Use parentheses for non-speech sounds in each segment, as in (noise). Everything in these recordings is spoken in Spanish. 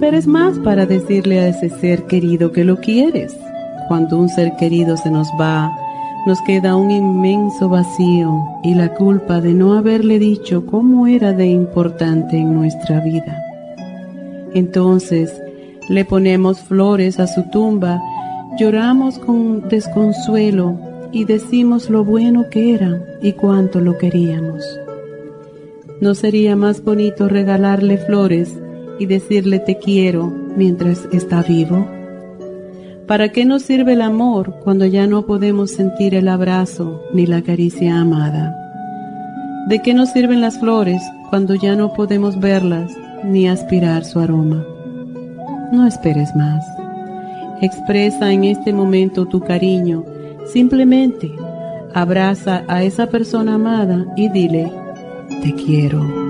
Esperes más para decirle a ese ser querido que lo quieres. Cuando un ser querido se nos va, nos queda un inmenso vacío y la culpa de no haberle dicho cómo era de importante en nuestra vida. Entonces le ponemos flores a su tumba, lloramos con desconsuelo y decimos lo bueno que era y cuánto lo queríamos. ¿No sería más bonito regalarle flores y decirle te quiero mientras está vivo? ¿Para qué nos sirve el amor cuando ya no podemos sentir el abrazo ni la caricia amada? ¿De qué nos sirven las flores cuando ya no podemos verlas ni aspirar su aroma? No esperes más. Expresa en este momento tu cariño. Simplemente abraza a esa persona amada y dile, te quiero.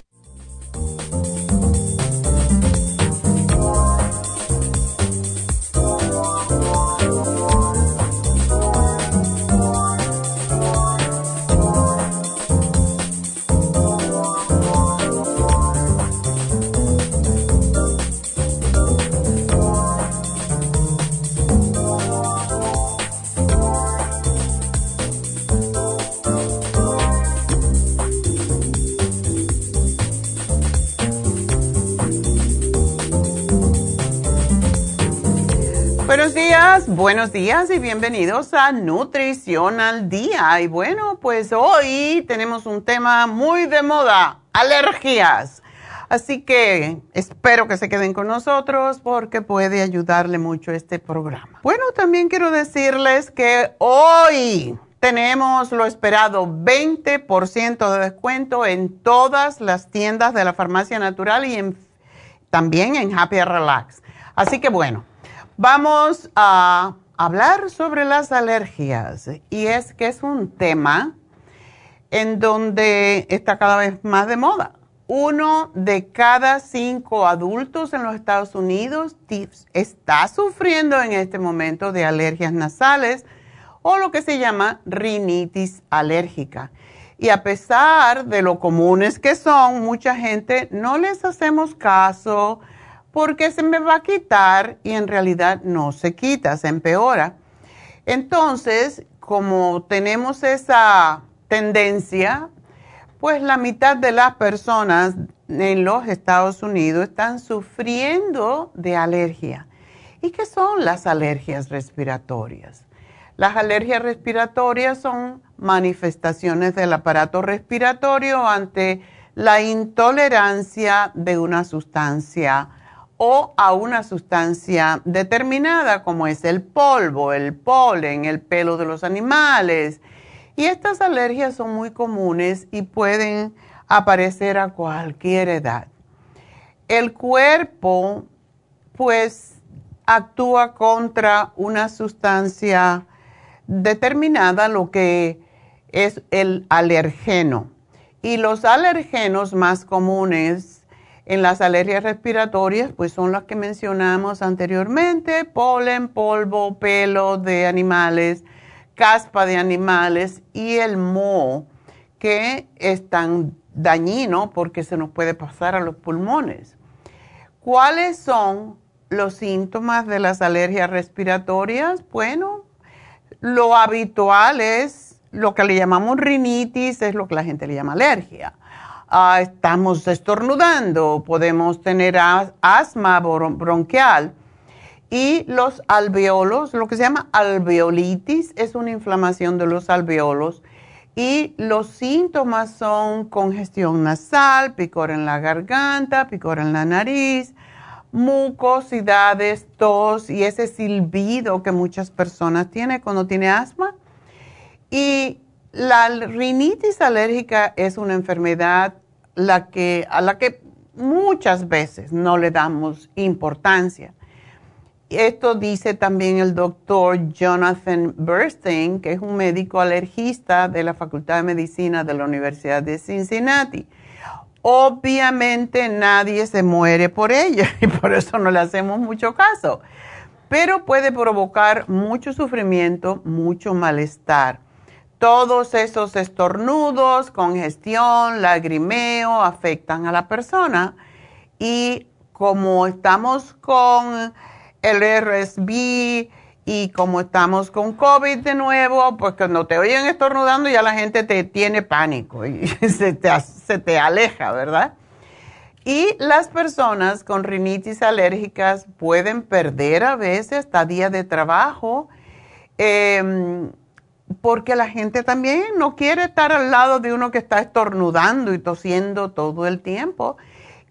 Buenos días y bienvenidos a Nutrición al Día. Y bueno, pues hoy tenemos un tema muy de moda, alergias. Así que espero que se queden con nosotros porque puede ayudarle mucho este programa. Bueno, también quiero decirles que hoy tenemos lo esperado 20% de descuento en todas las tiendas de la farmacia natural y también en Happy Relax. Así que bueno. Vamos a hablar sobre las alergias y es que es un tema en donde está cada vez más de moda. Uno de cada cinco adultos en los Estados Unidos está sufriendo en este momento de alergias nasales o lo que se llama rinitis alérgica. Y a pesar de lo comunes que son, mucha gente no les hacemos caso, porque se me va a quitar y en realidad no se quita, se empeora. Entonces, como tenemos esa tendencia, pues la mitad de las personas en los Estados Unidos están sufriendo de alergia. ¿Y qué son las alergias respiratorias? Las alergias respiratorias son manifestaciones del aparato respiratorio ante la intolerancia de una sustancia o a una sustancia determinada como es el polvo, el polen, el pelo de los animales. Y estas alergias son muy comunes y pueden aparecer a cualquier edad. El cuerpo pues actúa contra una sustancia determinada, lo que es el alergeno. Y los alergenos más comunes en las alergias respiratorias, pues son las que mencionamos anteriormente, polen, polvo, pelo de animales, caspa de animales y el moho, que es tan dañino porque se nos puede pasar a los pulmones. ¿Cuáles son los síntomas de las alergias respiratorias? Bueno, lo habitual es lo que le llamamos rinitis, es lo que la gente le llama alergia. Ah, estamos estornudando, podemos tener asma bronquial. Y los alveolos, lo que se llama alveolitis, es una inflamación de los alveolos. Y los síntomas son congestión nasal, picor en la garganta, picor en la nariz, mucosidades, tos y ese silbido que muchas personas tienen cuando tiene asma. Y la rinitis alérgica es una enfermedad la que, a la que muchas veces no le damos importancia. Esto dice también el doctor Jonathan Burstein, que es un médico alergista de la Facultad de Medicina de la Universidad de Cincinnati. Obviamente nadie se muere por ella (laughs) y por eso no le hacemos mucho caso, pero puede provocar mucho sufrimiento, mucho malestar. Todos esos estornudos, congestión, lagrimeo afectan a la persona y como estamos con el RSV, y como estamos con COVID de nuevo, pues cuando te oyen estornudando ya la gente te tiene pánico y (laughs) se te, aleja, ¿verdad? Y las personas con rinitis alérgicas pueden perder a veces hasta días de trabajo em, porque la gente también no quiere estar al lado de uno que está estornudando y tosiendo todo el tiempo.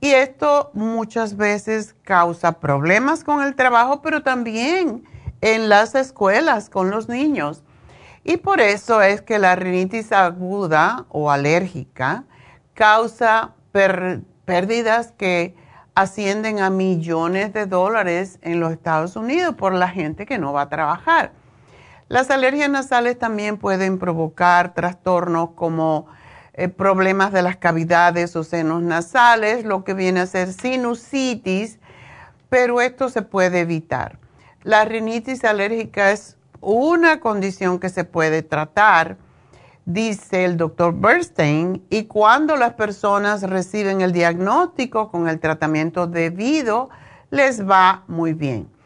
Y esto muchas veces causa problemas con el trabajo, pero también en las escuelas con los niños. Y por eso es que la rinitis aguda o alérgica causa pérdidas que ascienden a millones de dólares en los Estados Unidos por la gente que no va a trabajar. Las alergias nasales también pueden provocar trastornos como eh, problemas de las cavidades o senos nasales, lo que viene a ser sinusitis, pero esto se puede evitar. La rinitis alérgica es una condición que se puede tratar, dice el doctor Bernstein, y cuando las personas reciben el diagnóstico con el tratamiento debido, les va muy bien.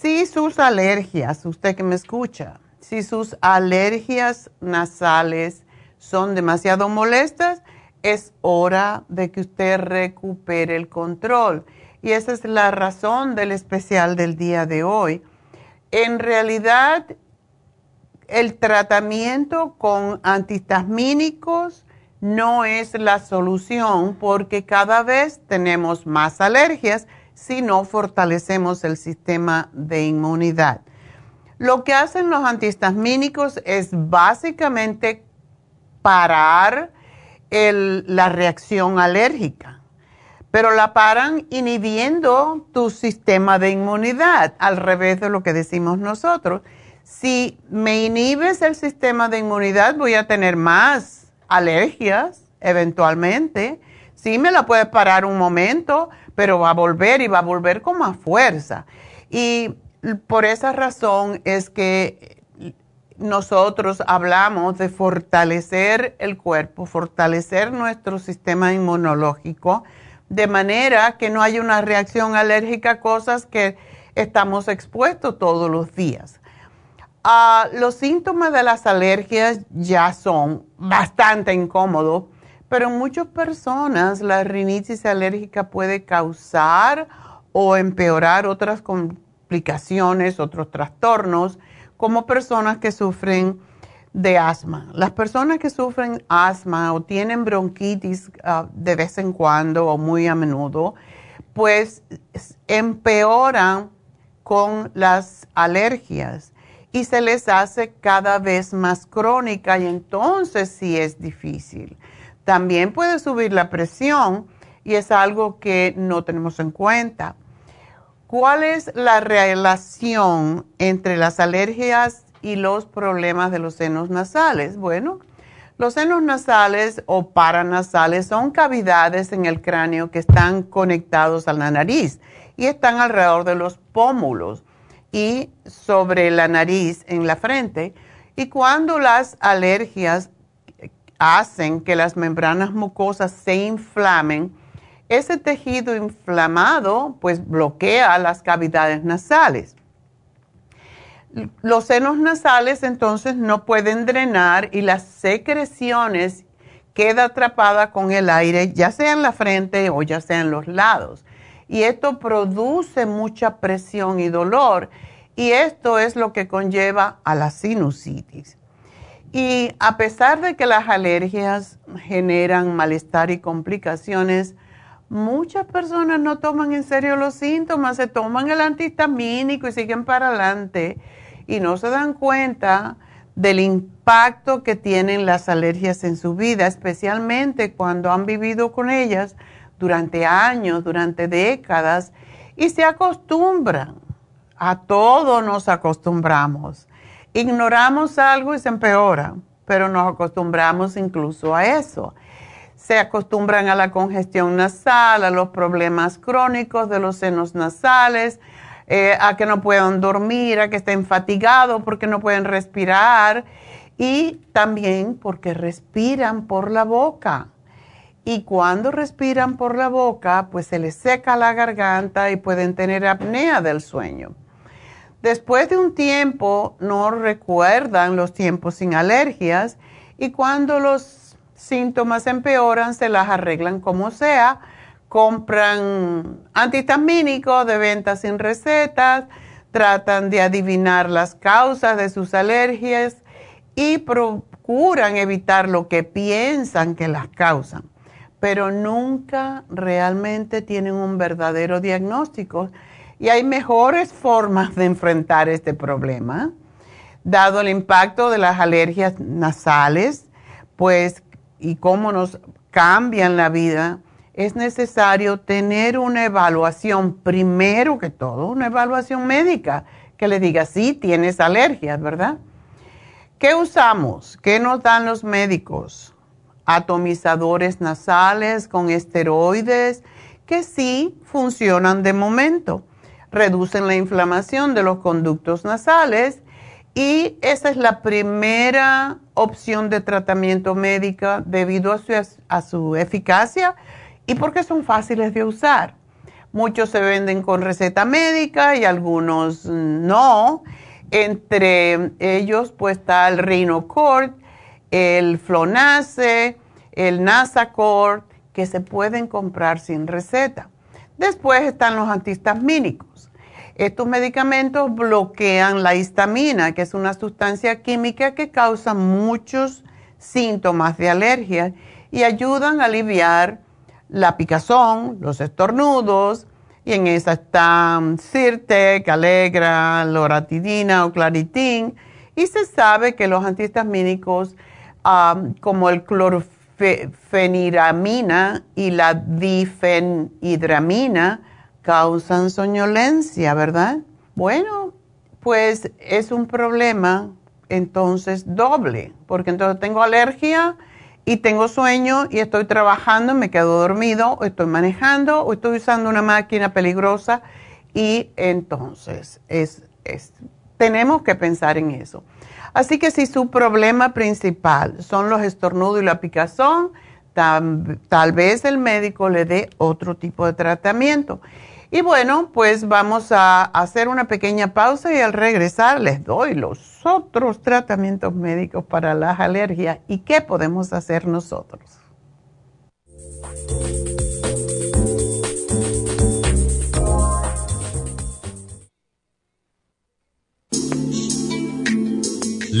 Si sus alergias, usted que me escucha, si sus alergias nasales son demasiado molestas, es hora de que usted recupere el control y esa es la razón del especial del día de hoy. En realidad, el tratamiento con antihistamínicos no es la solución porque cada vez tenemos más alergias si no fortalecemos el sistema de inmunidad. Lo que hacen los antihistamínicos es básicamente parar la reacción alérgica pero la paran inhibiendo tu sistema de inmunidad, al revés de lo que decimos nosotros. Si me inhibes el sistema de inmunidad, voy a tener más alergias eventualmente. Sí, me la puedes parar un momento, pero va a volver y va a volver con más fuerza. Y por esa razón es que nosotros hablamos de fortalecer el cuerpo, fortalecer nuestro sistema inmunológico de manera que no haya una reacción alérgica a cosas que estamos expuestos todos los días. Ah, los síntomas de las alergias ya son bastante incómodos, pero en muchas personas la rinitis alérgica puede causar o empeorar otras complicaciones, otros trastornos, como personas que sufren de asma. Las personas que sufren asma o tienen bronquitis ah, de vez en cuando o muy a menudo pues empeoran con las alergias y se les hace cada vez más crónica y entonces sí es difícil. También puede subir la presión y es algo que no tenemos en cuenta. ¿Cuál es la relación entre las alergias y los problemas de los senos nasales? Bueno, los senos nasales o paranasales son cavidades en el cráneo que están conectados a la nariz y están alrededor de los pómulos y sobre la nariz en la frente. Y cuando las alergias hacen que las membranas mucosas se inflamen, ese tejido inflamado pues bloquea las cavidades nasales. Los senos nasales entonces no pueden drenar y las secreciones queda atrapada con el aire, ya sea en la frente o ya sea en los lados. Y esto produce mucha presión y dolor. Y esto es lo que conlleva a la sinusitis. Y a pesar de que las alergias generan malestar y complicaciones, muchas personas no toman en serio los síntomas, se toman el antihistamínico y siguen para adelante y no se dan cuenta del impacto que tienen las alergias en su vida, especialmente cuando han vivido con ellas durante años, durante décadas, y se acostumbran. A todo nos acostumbramos. Ignoramos algo y se empeora, pero nos acostumbramos incluso a eso se acostumbran a la congestión nasal, a los problemas crónicos de los senos nasales, eh, a que no puedan dormir, a que estén fatigados porque no pueden respirar y también porque respiran por la boca. Y cuando respiran por la boca, pues se les seca la garganta y pueden tener apnea del sueño. Después de un tiempo no recuerdan los tiempos sin alergias y cuando los síntomas empeoran, se las arreglan como sea, compran antihistamínicos de venta sin recetas, tratan de adivinar las causas de sus alergias y procuran evitar lo que piensan que las causan, pero nunca realmente tienen un verdadero diagnóstico y hay mejores formas de enfrentar este problema. Dado el impacto de las alergias nasales, pues y cómo nos cambian la vida, es necesario tener una evaluación, primero que todo, una evaluación médica que le diga, sí, tienes alergias, ¿verdad? ¿Qué usamos? ¿Qué nos dan los médicos? Atomizadores nasales con esteroides que sí funcionan de momento. Reducen la inflamación de los conductos nasales y esa es la primera opción de tratamiento médica debido a su, eficacia y porque son fáciles de usar. Muchos se venden con receta médica y algunos no. Entre ellos pues está el Rhinocort, el Flonase, el Nasacort, que se pueden comprar sin receta. Después están los antihistamínicos estos medicamentos bloquean la histamina, que es una sustancia química que causa muchos síntomas de alergia y ayudan a aliviar la picazón, los estornudos, y en esa están Sirtec, Alegra, Loratidina o Claritin, y se sabe que los antihistamínicos como el clorfeniramina y la difenhidramina causan soñolencia, ¿verdad? Bueno, pues es un problema entonces doble, porque entonces tengo alergia y tengo sueño y estoy trabajando, me quedo dormido, o estoy manejando, o estoy usando una máquina peligrosa y entonces es, tenemos que pensar en eso. Así que si su problema principal son los estornudos y la picazón, tal vez el médico le dé otro tipo de tratamiento. Y bueno, pues vamos a hacer una pequeña pausa y al regresar les doy los otros tratamientos médicos para las alergias y qué podemos hacer nosotros.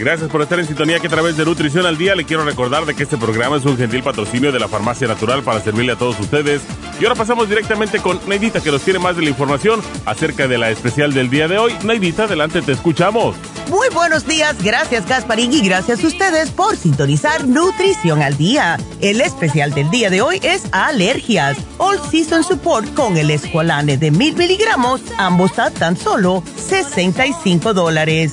Gracias por estar en sintonía que a través de Nutrición al Día le quiero recordar de que este programa es un gentil patrocinio de la Farmacia Natural para servirle a todos ustedes. Y ahora pasamos directamente con Neidita que nos tiene más de la información acerca de la especial del día de hoy. Neidita, adelante, te escuchamos. Muy buenos días, gracias Gasparín y gracias a ustedes por sintonizar Nutrición al Día. El especial del día de hoy es alergias. All Season Support con el Esqualane de mil miligramos, ambos a tan solo 65 dólares.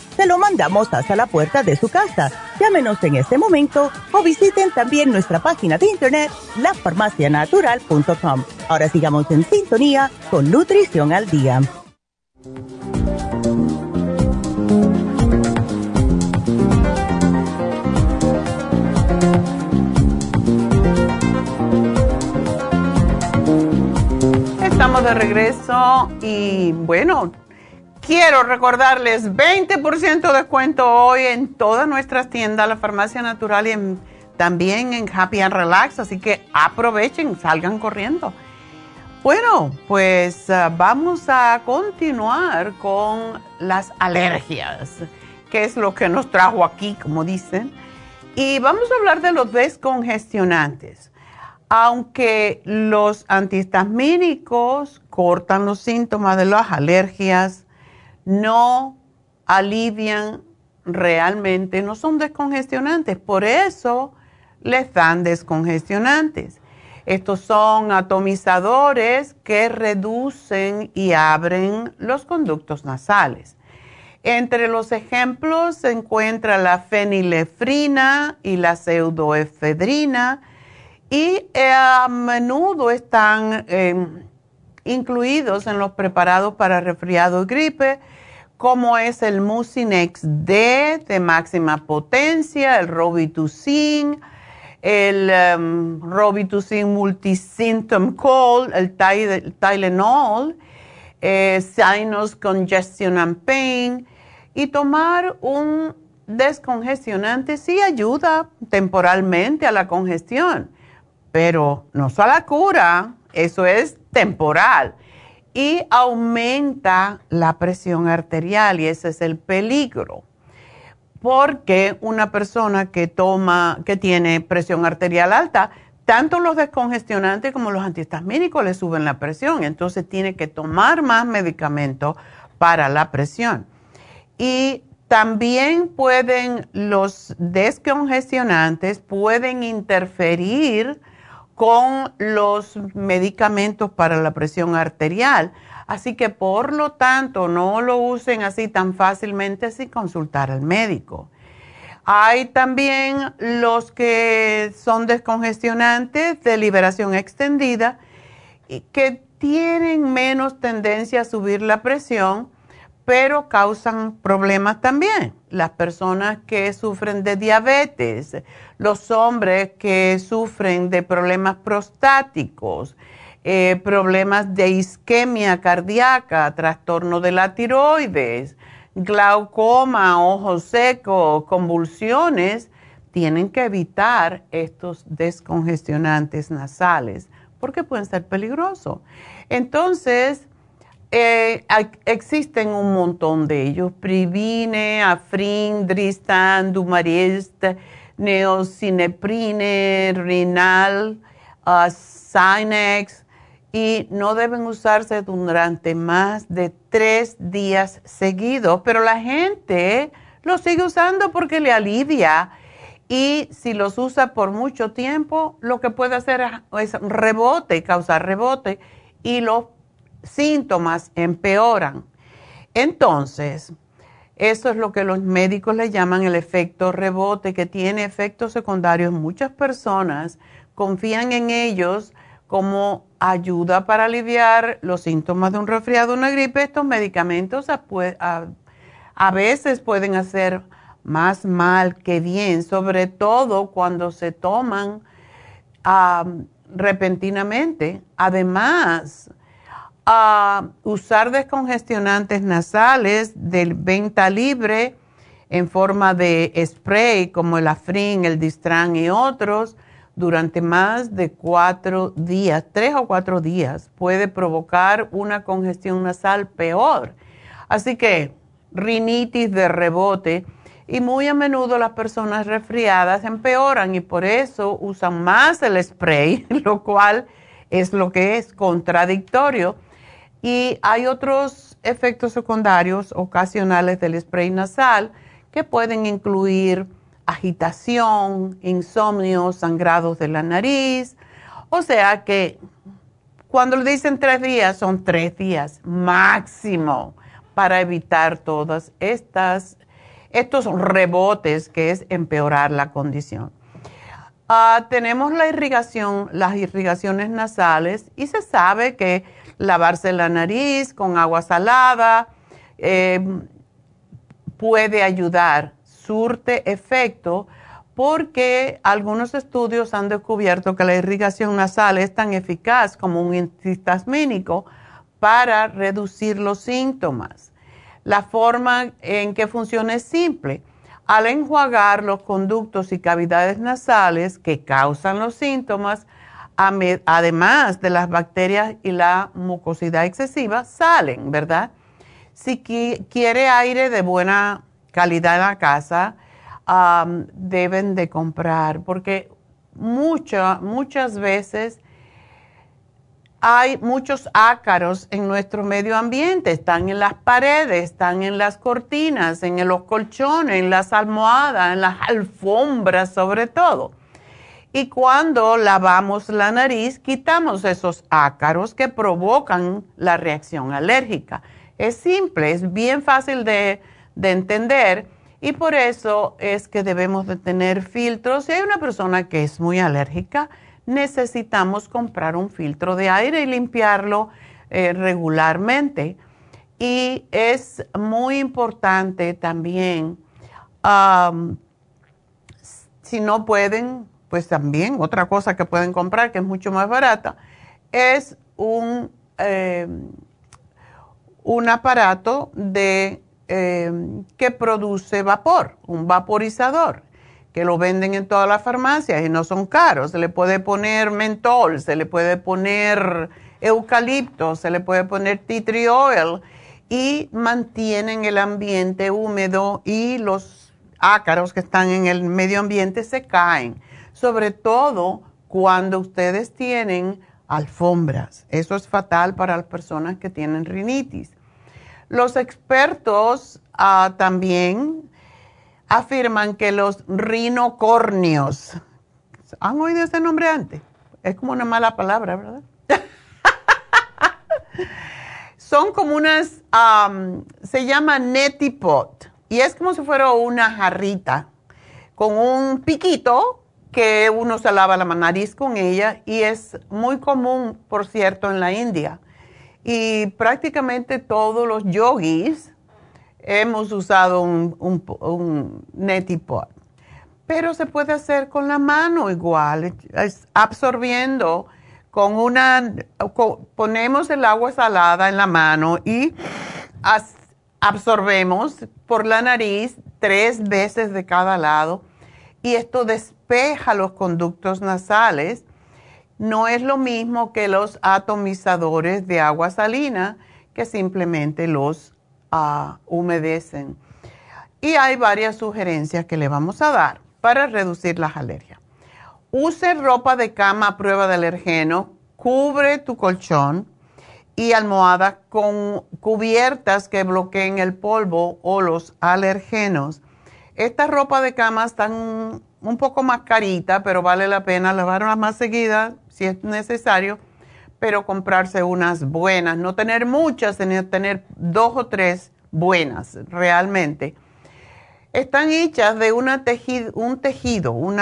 Se lo mandamos hasta la puerta de su casa. Llámenos en este momento o visiten también nuestra página de internet, lafarmacianatural.com. Ahora sigamos en sintonía con Nutrición al Día. Estamos de regreso y bueno, quiero recordarles 20% de descuento hoy en todas nuestras tiendas, la farmacia natural y también en Happy and Relax, así que aprovechen, salgan corriendo. Bueno, pues ah, vamos a continuar con las alergias, que es lo que nos trajo aquí, como dicen. Y vamos a hablar de los descongestionantes aunque los antihistamínicos cortan los síntomas de las alergias, no alivian realmente, no son descongestionantes. Por eso les dan descongestionantes. Estos son atomizadores que reducen y abren los conductos nasales. Entre los ejemplos se encuentra la fenilefrina y la pseudoefedrina, y eh, a menudo están em, incluidos en los preparados para resfriado y gripe, como es el Mucinex D de máxima potencia, el Robitussin, el um, Robitussin Multisymptom Cold, el Tylenol, eh, Sinus Congestion and Pain, y tomar un descongestionante sí ayuda temporalmente a la congestión pero no a la cura, eso es temporal. Y aumenta la presión arterial y ese es el peligro. Porque una persona que toma, que tiene presión arterial alta, tanto los descongestionantes como los antihistamínicos le suben la presión. Entonces tiene que tomar más medicamentos para la presión. Y también pueden, los descongestionantes pueden interferir con los medicamentos para la presión arterial. Así que por lo tanto no lo usen así tan fácilmente sin consultar al médico. Hay también los que son descongestionantes de liberación extendida que tienen menos tendencia a subir la presión pero causan problemas también. Las personas que sufren de diabetes, los hombres que sufren de problemas prostáticos, eh, problemas de isquemia cardíaca, trastorno de la tiroides, glaucoma, ojo seco, convulsiones, tienen que evitar estos descongestionantes nasales porque pueden ser peligrosos. Entonces, eh, existen un montón de ellos, Privine, Afrin, Dristan, Dumarist, Neocineprine, Rinal, uh, Sinex, y no deben usarse durante más de tres días seguidos, pero la gente lo sigue usando porque le alivia. Y si los usa por mucho tiempo, lo que puede hacer es rebote, causar rebote y los síntomas empeoran. Entonces, eso es lo que los médicos le llaman el efecto rebote, que tiene efectos secundarios. Muchas personas confían en ellos como ayuda para aliviar los síntomas de un resfriado una gripe. Estos medicamentos a, veces pueden hacer más mal que bien, sobre todo cuando se toman repentinamente. Además, usar descongestionantes nasales de venta libre en forma de spray como el Afrin, el Distran y otros durante más de cuatro días, tres o cuatro días, puede provocar una congestión nasal peor. Así que rinitis de rebote y muy a menudo las personas resfriadas empeoran y por eso usan más el spray, (laughs) lo cual es lo que es contradictorio. Y hay otros efectos secundarios ocasionales del spray nasal que pueden incluir agitación, insomnio, sangrados de la nariz. O sea que cuando le dicen tres días, son tres días máximo para evitar todas estas estos rebotes que es empeorar la condición. Ah, tenemos la irrigación, las irrigaciones nasales y se sabe que lavarse la nariz con agua salada eh, puede ayudar surte efecto porque algunos estudios han descubierto que la irrigación nasal es tan eficaz como un antihistamínico para reducir los síntomas. La forma en que funciona es simple. Al enjuagar los conductos y cavidades nasales que causan los síntomas, además de las bacterias y la mucosidad excesiva, salen, ¿verdad? Si quiere aire de buena calidad en la casa, deben de comprar, porque muchas veces hay muchos ácaros en nuestro medio ambiente, están en las paredes, están en las cortinas, en los colchones, en las almohadas, en las alfombras sobre todo. Y cuando lavamos la nariz, quitamos esos ácaros que provocan la reacción alérgica. Es simple, es bien fácil de de entender y por eso es que debemos de tener filtros. Si hay una persona que es muy alérgica, necesitamos comprar un filtro de aire y limpiarlo eh, regularmente. Y es muy importante también, si no pueden, pues también otra cosa que pueden comprar que es mucho más barata, es un, eh, un aparato de Em, que produce vapor, un vaporizador, que lo venden en todas las farmacias y no son caros. Se le puede poner mentol, se le puede poner eucalipto, se le puede poner tea tree oil y mantienen el ambiente húmedo y los ácaros que están en el medio ambiente se caen, sobre todo cuando ustedes tienen alfombras. Eso es fatal para las personas que tienen rinitis. Los expertos ah, también afirman que los rinocornios, ¿han oído ese nombre antes? Es como una mala palabra, ¿verdad? (laughs) Son como unas, se llama netipot, y es como si fuera una jarrita con un piquito que uno se lava la nariz con ella y es muy común, por cierto, en la India y prácticamente todos los yogis hemos usado un, neti pot. Pero se puede hacer con la mano igual, absorbiendo con una, ponemos el agua salada en la mano y absorbemos por la nariz tres veces de cada lado y esto los conductos nasales. No es lo mismo que los atomizadores de agua salina que simplemente los uh, humedecen. Y hay varias sugerencias que le vamos a dar para reducir las alergias. Use ropa de cama a prueba de alergeno, cubre tu colchón y almohada con cubiertas que bloqueen el polvo o los alergenos. Esta ropa de cama están un poco más carita, pero vale la pena lavarlas más seguidas si es necesario, pero comprarse unas buenas, no tener muchas, sino tener dos o tres buenas realmente. Están hechas de una tejido, un tejido, un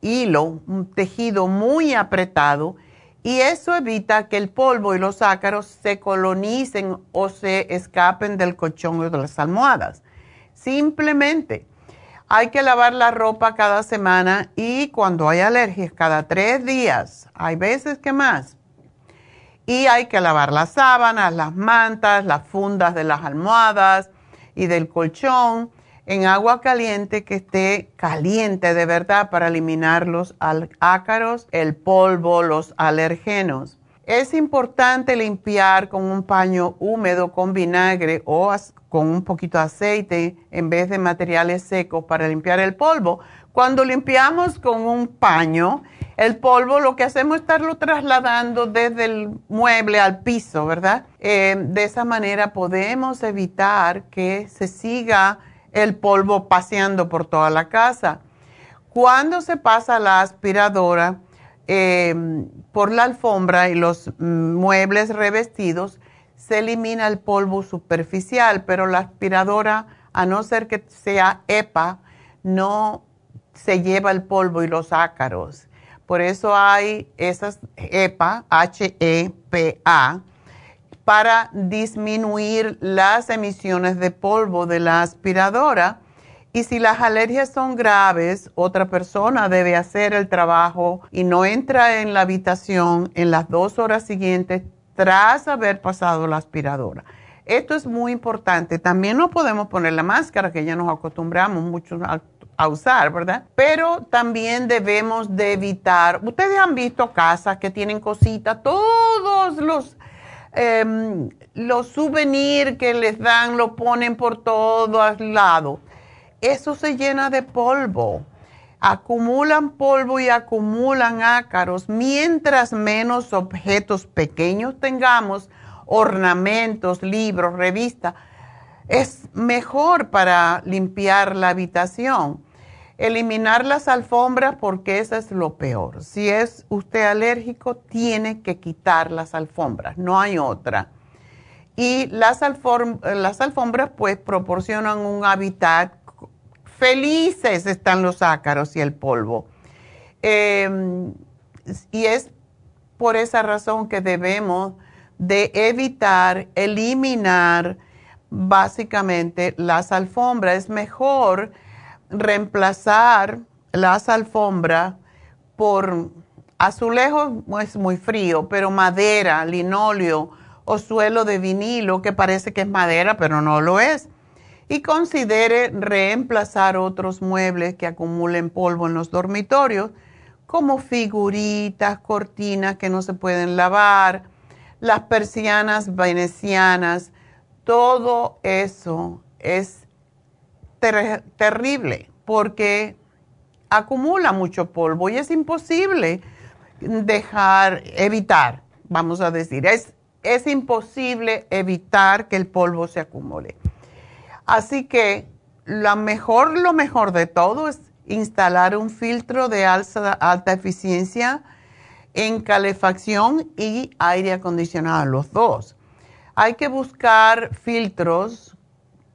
hilo, un tejido muy apretado y eso evita que el polvo y los ácaros se colonicen o se escapen del colchón o de las almohadas. Simplemente hay que lavar la ropa cada semana y cuando hay alergias cada tres días, hay veces que más. Y hay que lavar las sábanas, las mantas, las fundas de las almohadas y del colchón en agua caliente que esté caliente de verdad para eliminar los ácaros, el polvo, los alergenos. Es importante limpiar con un paño húmedo con vinagre o con un poquito de aceite en vez de materiales secos para limpiar el polvo. Cuando limpiamos con un paño, el polvo lo que hacemos es estarlo trasladando desde el mueble al piso, ¿verdad? Eh, de esa manera podemos evitar que se siga el polvo paseando por toda la casa. Cuando se pasa la aspiradora em, por la alfombra y los muebles revestidos, se elimina el polvo superficial, pero la aspiradora, a no ser que sea EPA, no se lleva el polvo y los ácaros. Por eso hay esas EPA, H-E-P-A, para disminuir las emisiones de polvo de la aspiradora. Y si las alergias son graves, otra persona debe hacer el trabajo y no entra en la habitación en las dos horas siguientes tras haber pasado la aspiradora. Esto es muy importante. También no podemos poner la máscara que ya nos acostumbramos mucho a, usar, ¿verdad? Pero también debemos de evitar, ustedes han visto casas que tienen cositas, todos los Em, los souvenirs que les dan lo ponen por todos lados. Eso se llena de polvo. Acumulan polvo y acumulan ácaros. Mientras menos objetos pequeños tengamos, ornamentos, libros, revistas, es mejor para limpiar la habitación. Eliminar las alfombras porque eso es lo peor. Si es usted alérgico, tiene que quitar las alfombras, no hay otra. Y las, las alfombras pues proporcionan un hábitat, felices están los ácaros y el polvo. Em, y es por esa razón que debemos de evitar, eliminar básicamente las alfombras. Es mejor reemplazar las alfombras por azulejos, es muy frío, pero madera, linóleo o suelo de vinilo que parece que es madera, pero no lo es. Y considere reemplazar otros muebles que acumulen polvo en los dormitorios, como figuritas, cortinas que no se pueden lavar, las persianas venecianas, todo eso es terrible porque acumula mucho polvo y es imposible dejar, evitar, vamos a decir, es, es imposible evitar que el polvo se acumule. Así que lo mejor, lo mejor de todo es instalar un filtro de alta, eficiencia en calefacción y aire acondicionado, los dos. Hay que buscar filtros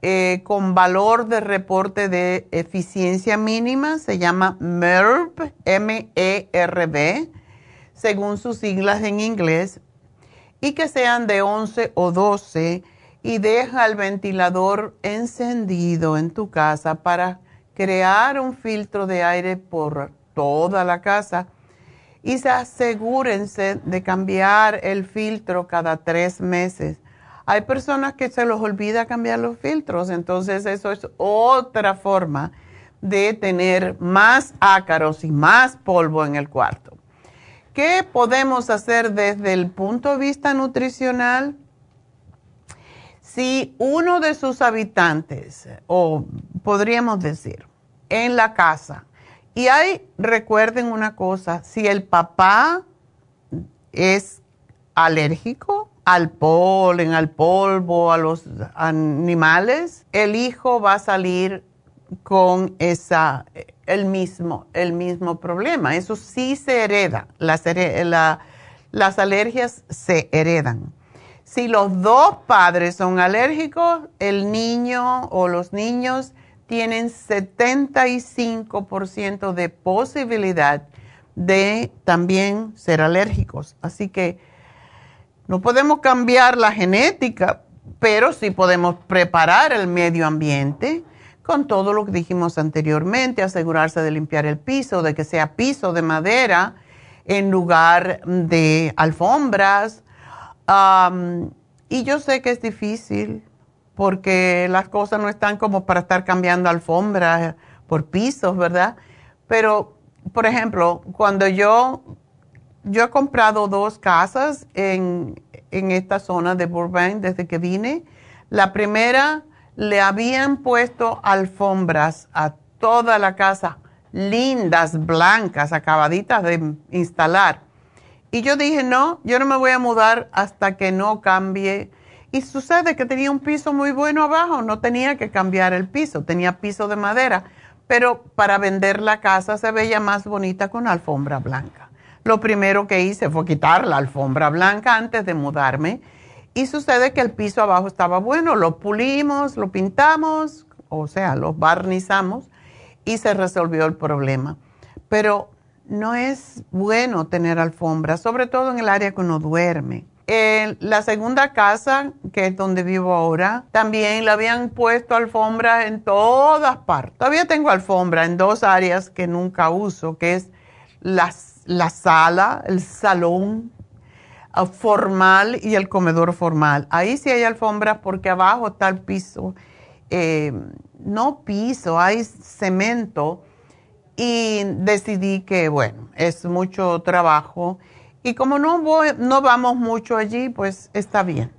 eh, con valor de reporte de eficiencia mínima, se llama MERB, M-E-R-B, según sus siglas en inglés, y que sean de 11 o 12 y deja el ventilador encendido en tu casa para crear un filtro de aire por toda la casa y se asegúrense de cambiar el filtro cada tres meses Hay personas que se los olvida cambiar los filtros, entonces eso es otra forma de tener más ácaros y más polvo en el cuarto. ¿Qué podemos hacer desde el punto de vista nutricional? Si uno de sus habitantes, o podríamos decir, en la casa, y hay, recuerden una cosa, si el papá es alérgico al polen, al polvo, a los animales, el hijo va a salir con esa, el mismo, el mismo problema. Eso sí se hereda. Las, las alergias se heredan. Si los dos padres son alérgicos, el niño o los niños tienen 75% de posibilidad de también ser alérgicos. Así que no podemos cambiar la genética, pero sí podemos preparar el medio ambiente con todo lo que dijimos anteriormente, asegurarse de limpiar el piso, de que sea piso de madera en lugar de alfombras. Y yo sé que es difícil porque las cosas no están como para estar cambiando alfombras por pisos, ¿verdad? Pero, por ejemplo, cuando yo, yo he comprado dos casas en, en esta zona de Burbank desde que vine, la primera le habían puesto alfombras a toda la casa, lindas, blancas, acabaditas de instalar. Y yo dije, no, yo no me voy a mudar hasta que no cambie. Y sucede que tenía un piso muy bueno abajo, no tenía que cambiar el piso, tenía piso de madera, pero para vender la casa se veía más bonita con alfombra blanca. Lo primero que hice fue quitar la alfombra blanca antes de mudarme y sucede que el piso abajo estaba bueno, lo pulimos, lo pintamos, o sea, lo barnizamos y se resolvió el problema. Pero no es bueno tener alfombra, sobre todo en el área que uno duerme. En la segunda casa, que es donde vivo ahora, también le habían puesto alfombra en todas partes. Todavía tengo alfombra en dos áreas que nunca uso, que es la, la sala, el salón formal y el comedor formal. Ahí sí hay alfombras porque abajo está el piso. Eh, no piso, hay cemento. Y decidí que, bueno, es mucho trabajo. Y como no, no vamos mucho allí, pues está bien.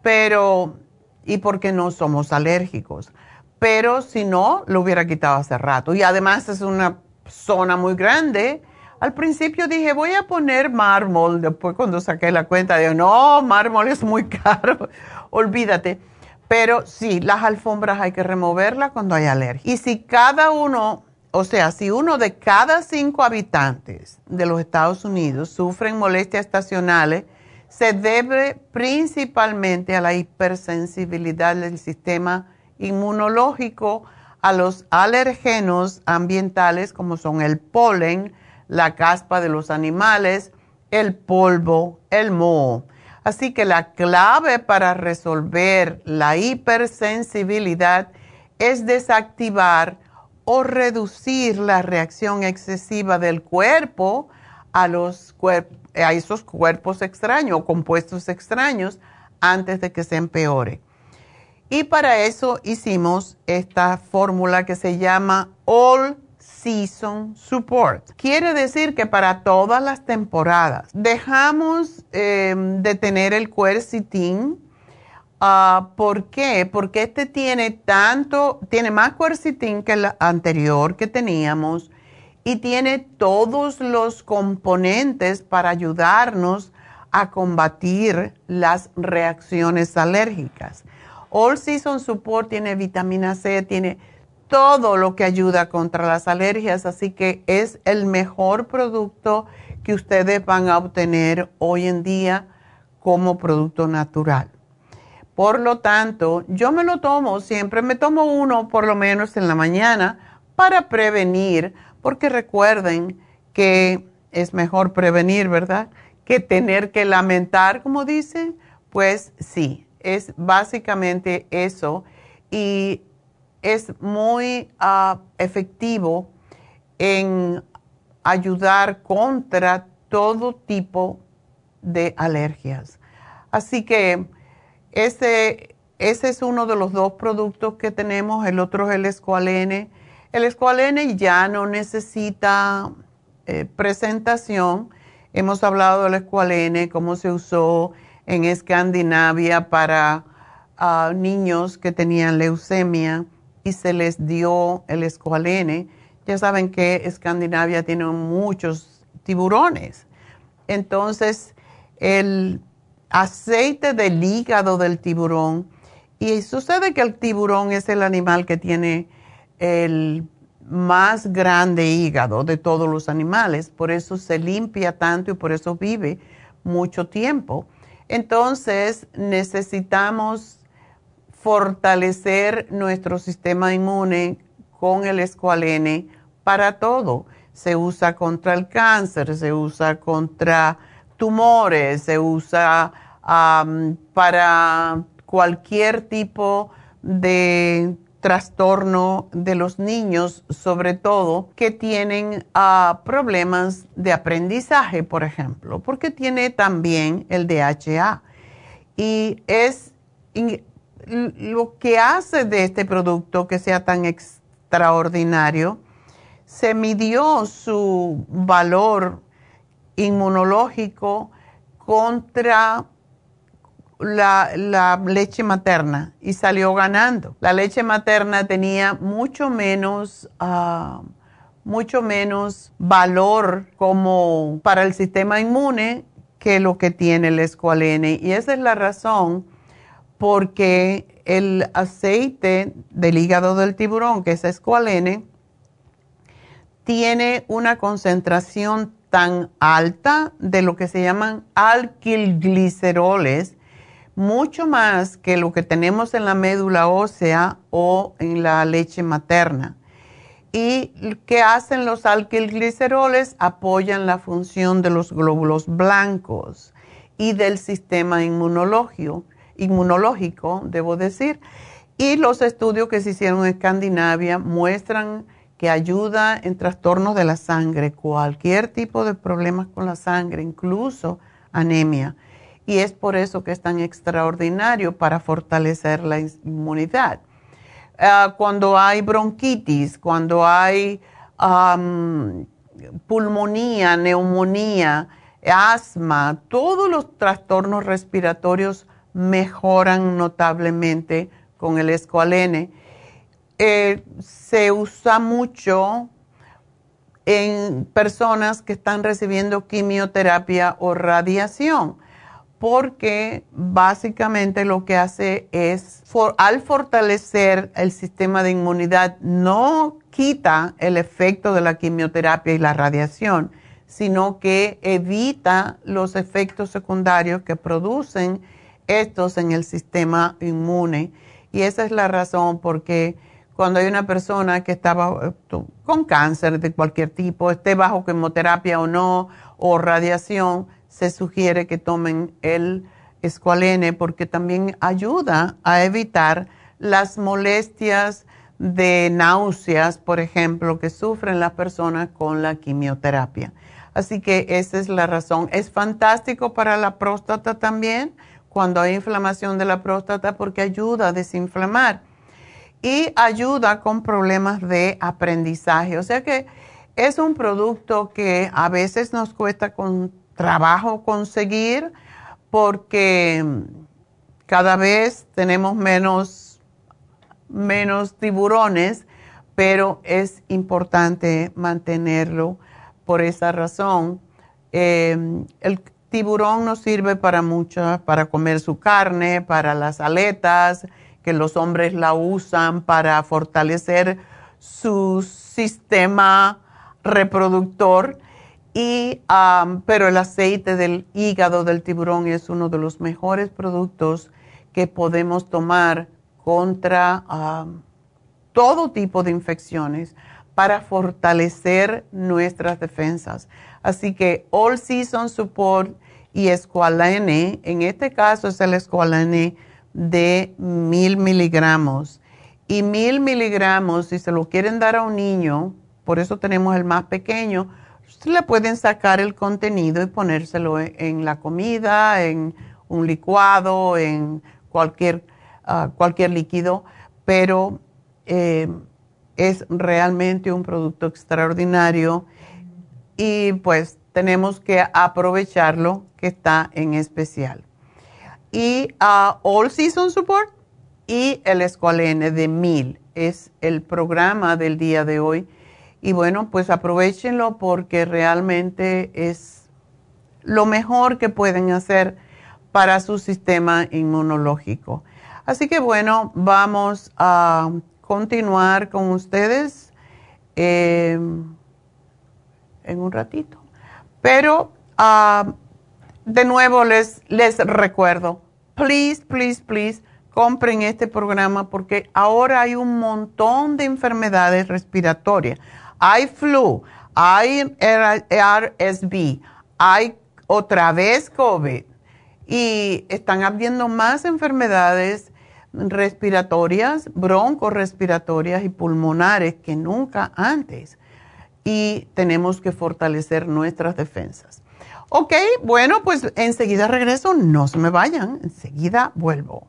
Pero, y porque no somos alérgicos. Pero si no, lo hubiera quitado hace rato. Y además es una zona muy grande al principio dije, voy a poner mármol. Después cuando saqué la cuenta, dije, no, mármol es muy (laughs) caro. Olvídate. Pero sí, las alfombras hay que removerlas cuando hay alergia. Y si cada uno, o sea, si uno de cada cinco habitantes de los Estados Unidos sufren molestias estacionales, se debe principalmente a la hipersensibilidad del sistema inmunológico a los alergenos ambientales como son el polen, la caspa de los animales, el polvo, el moho. Así que la clave para resolver la hipersensibilidad es desactivar o reducir la reacción excesiva del cuerpo a, esos cuerpos extraños o compuestos extraños antes de que se empeore. Y para eso hicimos esta fórmula que se llama All Season Support. Quiere decir que para todas las temporadas dejamos em, de tener el quercetin. Uh, ¿Por qué? Porque este tiene tanto, tiene más quercetin que el anterior que teníamos y tiene todos los componentes para ayudarnos a combatir las reacciones alérgicas. All Season Support tiene vitamina C, tiene todo lo que ayuda contra las alergias, así que es el mejor producto que ustedes van a obtener hoy en día como producto natural. Por lo tanto, yo me lo tomo, siempre me tomo uno por lo menos en la mañana para prevenir, porque recuerden que es mejor prevenir, ¿verdad? Que tener que lamentar, como dicen. Pues sí, es básicamente eso. Y es muy ah, efectivo en ayudar contra todo tipo de alergias. Así que Ese, ese es uno de los dos productos que tenemos, el otro es el escualene. El escualene ya no necesita eh, presentación. Hemos hablado del escualene, cómo se usó en Escandinavia para ah, niños que tenían leucemia y se les dio el escualene. Ya saben que Escandinavia tiene muchos tiburones. Entonces, el aceite del hígado del tiburón, y sucede que el tiburón es el animal que tiene el más grande hígado de todos los animales, por eso se limpia tanto y por eso vive mucho tiempo. Entonces necesitamos fortalecer nuestro sistema inmune con el escualene para todo. Se usa contra el cáncer, se usa contra tumores, se usa para cualquier tipo de trastorno de los niños, sobre todo que tienen ah, problemas de aprendizaje, por ejemplo, porque tiene también el DHA. Y es lo que hace de este producto que sea tan extraordinario, se midió su valor inmunológico contra la, leche materna y salió ganando. La leche materna tenía mucho menos, ah, mucho menos valor como para el sistema inmune que lo que tiene el escualene. Y esa es la razón porque el aceite del hígado del tiburón, que es escualene, tiene una concentración tan alta de lo que se llaman alquilgliceroles, mucho más que lo que tenemos en la médula ósea o en la leche materna. ¿Y qué hacen los alquilgliceroles? Apoyan la función de los glóbulos blancos y del sistema inmunológico, inmunológico, debo decir. Y los estudios que se hicieron en Escandinavia muestran que ayuda en trastornos de la sangre, cualquier tipo de problemas con la sangre, incluso anemia y es por eso que es tan extraordinario para fortalecer la inmunidad. Ah, cuando hay bronquitis, cuando hay pulmonía, neumonía, asma, todos los trastornos respiratorios mejoran notablemente con el escualene. Eh, se usa mucho en personas que están recibiendo quimioterapia o radiación porque básicamente lo que hace es, al fortalecer el sistema de inmunidad, no quita el efecto de la quimioterapia y la radiación, sino que evita los efectos secundarios que producen estos en el sistema inmune. Y esa es la razón porque cuando hay una persona que está con cáncer de cualquier tipo, esté bajo quimioterapia o no, o radiación, se sugiere que tomen el escualene porque también ayuda a evitar las molestias de náuseas, por ejemplo, que sufren las personas con la quimioterapia. Así que esa es la razón. Es fantástico para la próstata también, cuando hay inflamación de la próstata, porque ayuda a desinflamar y ayuda con problemas de aprendizaje. O sea que es un producto que a veces nos cuesta con trabajo conseguir porque cada vez tenemos menos, menos tiburones, pero es importante mantenerlo por esa razón. Em, el tiburón nos sirve para mucho, para comer su carne, para las aletas, que los hombres la usan para fortalecer su sistema reproductor y, pero el aceite del hígado del tiburón es uno de los mejores productos que podemos tomar contra todo tipo de infecciones para fortalecer nuestras defensas. Así que All Season Support y Esqualane, en este caso es el Esqualane de mil miligramos. Y mil miligramos, si se lo quieren dar a un niño, por eso tenemos el más pequeño, le pueden sacar el contenido y ponérselo en la comida, en un licuado, en cualquier, ah, cualquier líquido, pero eh, es realmente un producto extraordinario y pues tenemos que aprovecharlo que está en especial. Y uh, All Season Support y el Escualene de Mil es el programa del día de hoy. Y bueno, pues aprovechenlo porque realmente es lo mejor que pueden hacer para su sistema inmunológico. Así que bueno, vamos a continuar con ustedes eh, en un ratito. Pero ah, de nuevo les, les recuerdo, please, please, please, compren este programa porque ahora hay un montón de enfermedades respiratorias. Hay flu, hay RSV, hay otra vez COVID y están habiendo más enfermedades respiratorias, broncorespiratorias y pulmonares que nunca antes. Y tenemos que fortalecer nuestras defensas. Ok, bueno, pues enseguida regreso, no se me vayan, enseguida vuelvo.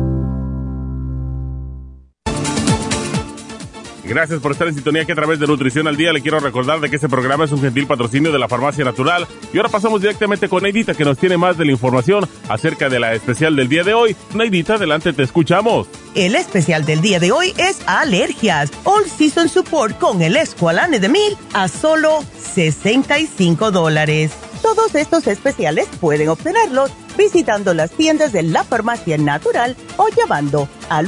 Gracias por estar en sintonía que a través de Nutrición al Día le quiero recordar de que este programa es un gentil patrocinio de la Farmacia Natural. Y ahora pasamos directamente con Neidita que nos tiene más de la información acerca de la especial del día de hoy. Neidita, adelante, te escuchamos. El especial del día de hoy es alergias. All Season Support con el Esqualane de Mil a solo 65 dólares. Todos estos especiales pueden obtenerlos visitando las tiendas de la farmacia natural o llamando al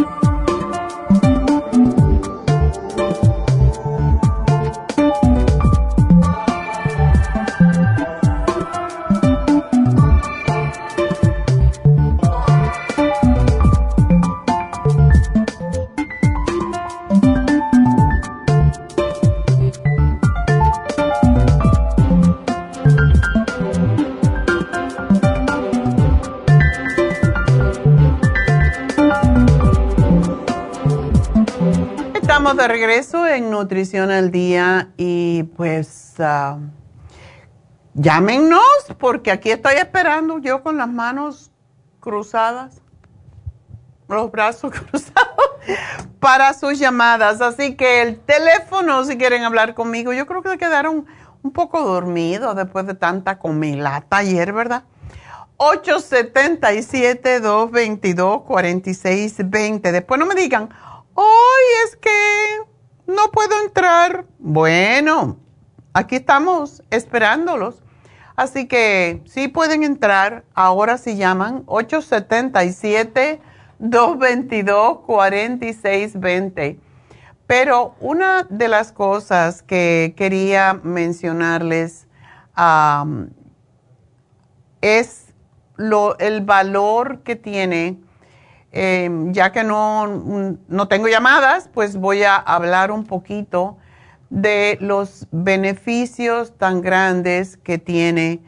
De regreso en Nutrición al Día y pues uh, llámenos porque aquí estoy esperando yo con las manos cruzadas, los brazos (laughs) cruzados para sus llamadas. Así que el teléfono si quieren hablar conmigo, yo creo que quedaron un poco dormidos después de tanta comilata ayer, ¿verdad? 877-222-4620. Después no me digan, ¡Ay, es que no puedo entrar! Bueno, aquí estamos esperándolos. Así que sí pueden entrar, ahora si llaman 877-222-4620. Pero una de las cosas que quería mencionarles es lo, el valor que tiene, em, ya que no, no tengo llamadas, pues voy a hablar un poquito de los beneficios tan grandes que tiene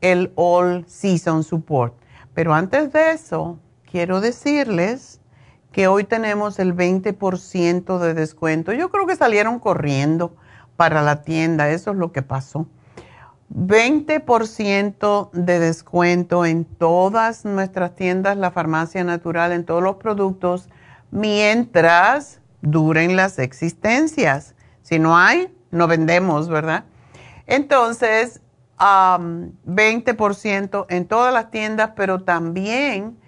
el All Season Support. Pero antes de eso, quiero decirles que hoy tenemos el 20% de descuento. Yo creo que salieron corriendo para la tienda, eso es lo que pasó. 20% de descuento en todas nuestras tiendas, la farmacia natural, en todos los productos, mientras duren las existencias. Si no hay, no vendemos, ¿verdad? Entonces, 20% en todas las tiendas, pero también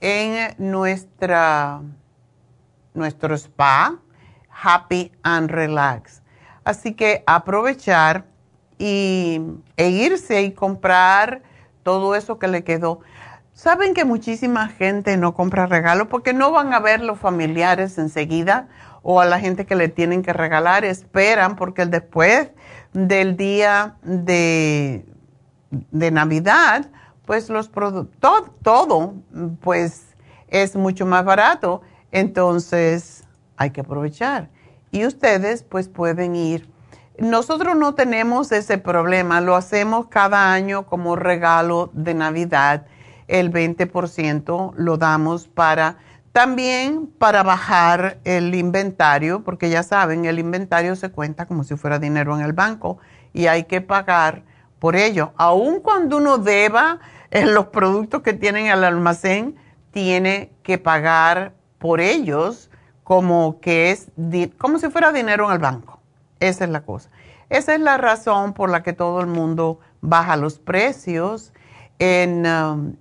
en nuestra, nuestro spa, Happy and Relax. Así que aprovechar y, e irse y comprar todo eso que le quedó. Saben que muchísima gente no compra regalos porque no van a ver los familiares enseguida o a la gente que le tienen que regalar, esperan porque después del día de, de Navidad, pues los productos, todo, pues es mucho más barato. Entonces hay que aprovechar. Y ustedes pues pueden ir. Nosotros no tenemos ese problema, lo hacemos cada año como regalo de Navidad. El 20% lo damos para también para bajar el inventario, porque ya saben, el inventario se cuenta como si fuera dinero en el banco y hay que pagar por ello. Aun cuando uno deba en los productos que tienen el almacén, tiene que pagar por ellos como que es como si fuera dinero en el banco. Esa es la cosa. Esa es la razón por la que todo el mundo baja los precios en, um,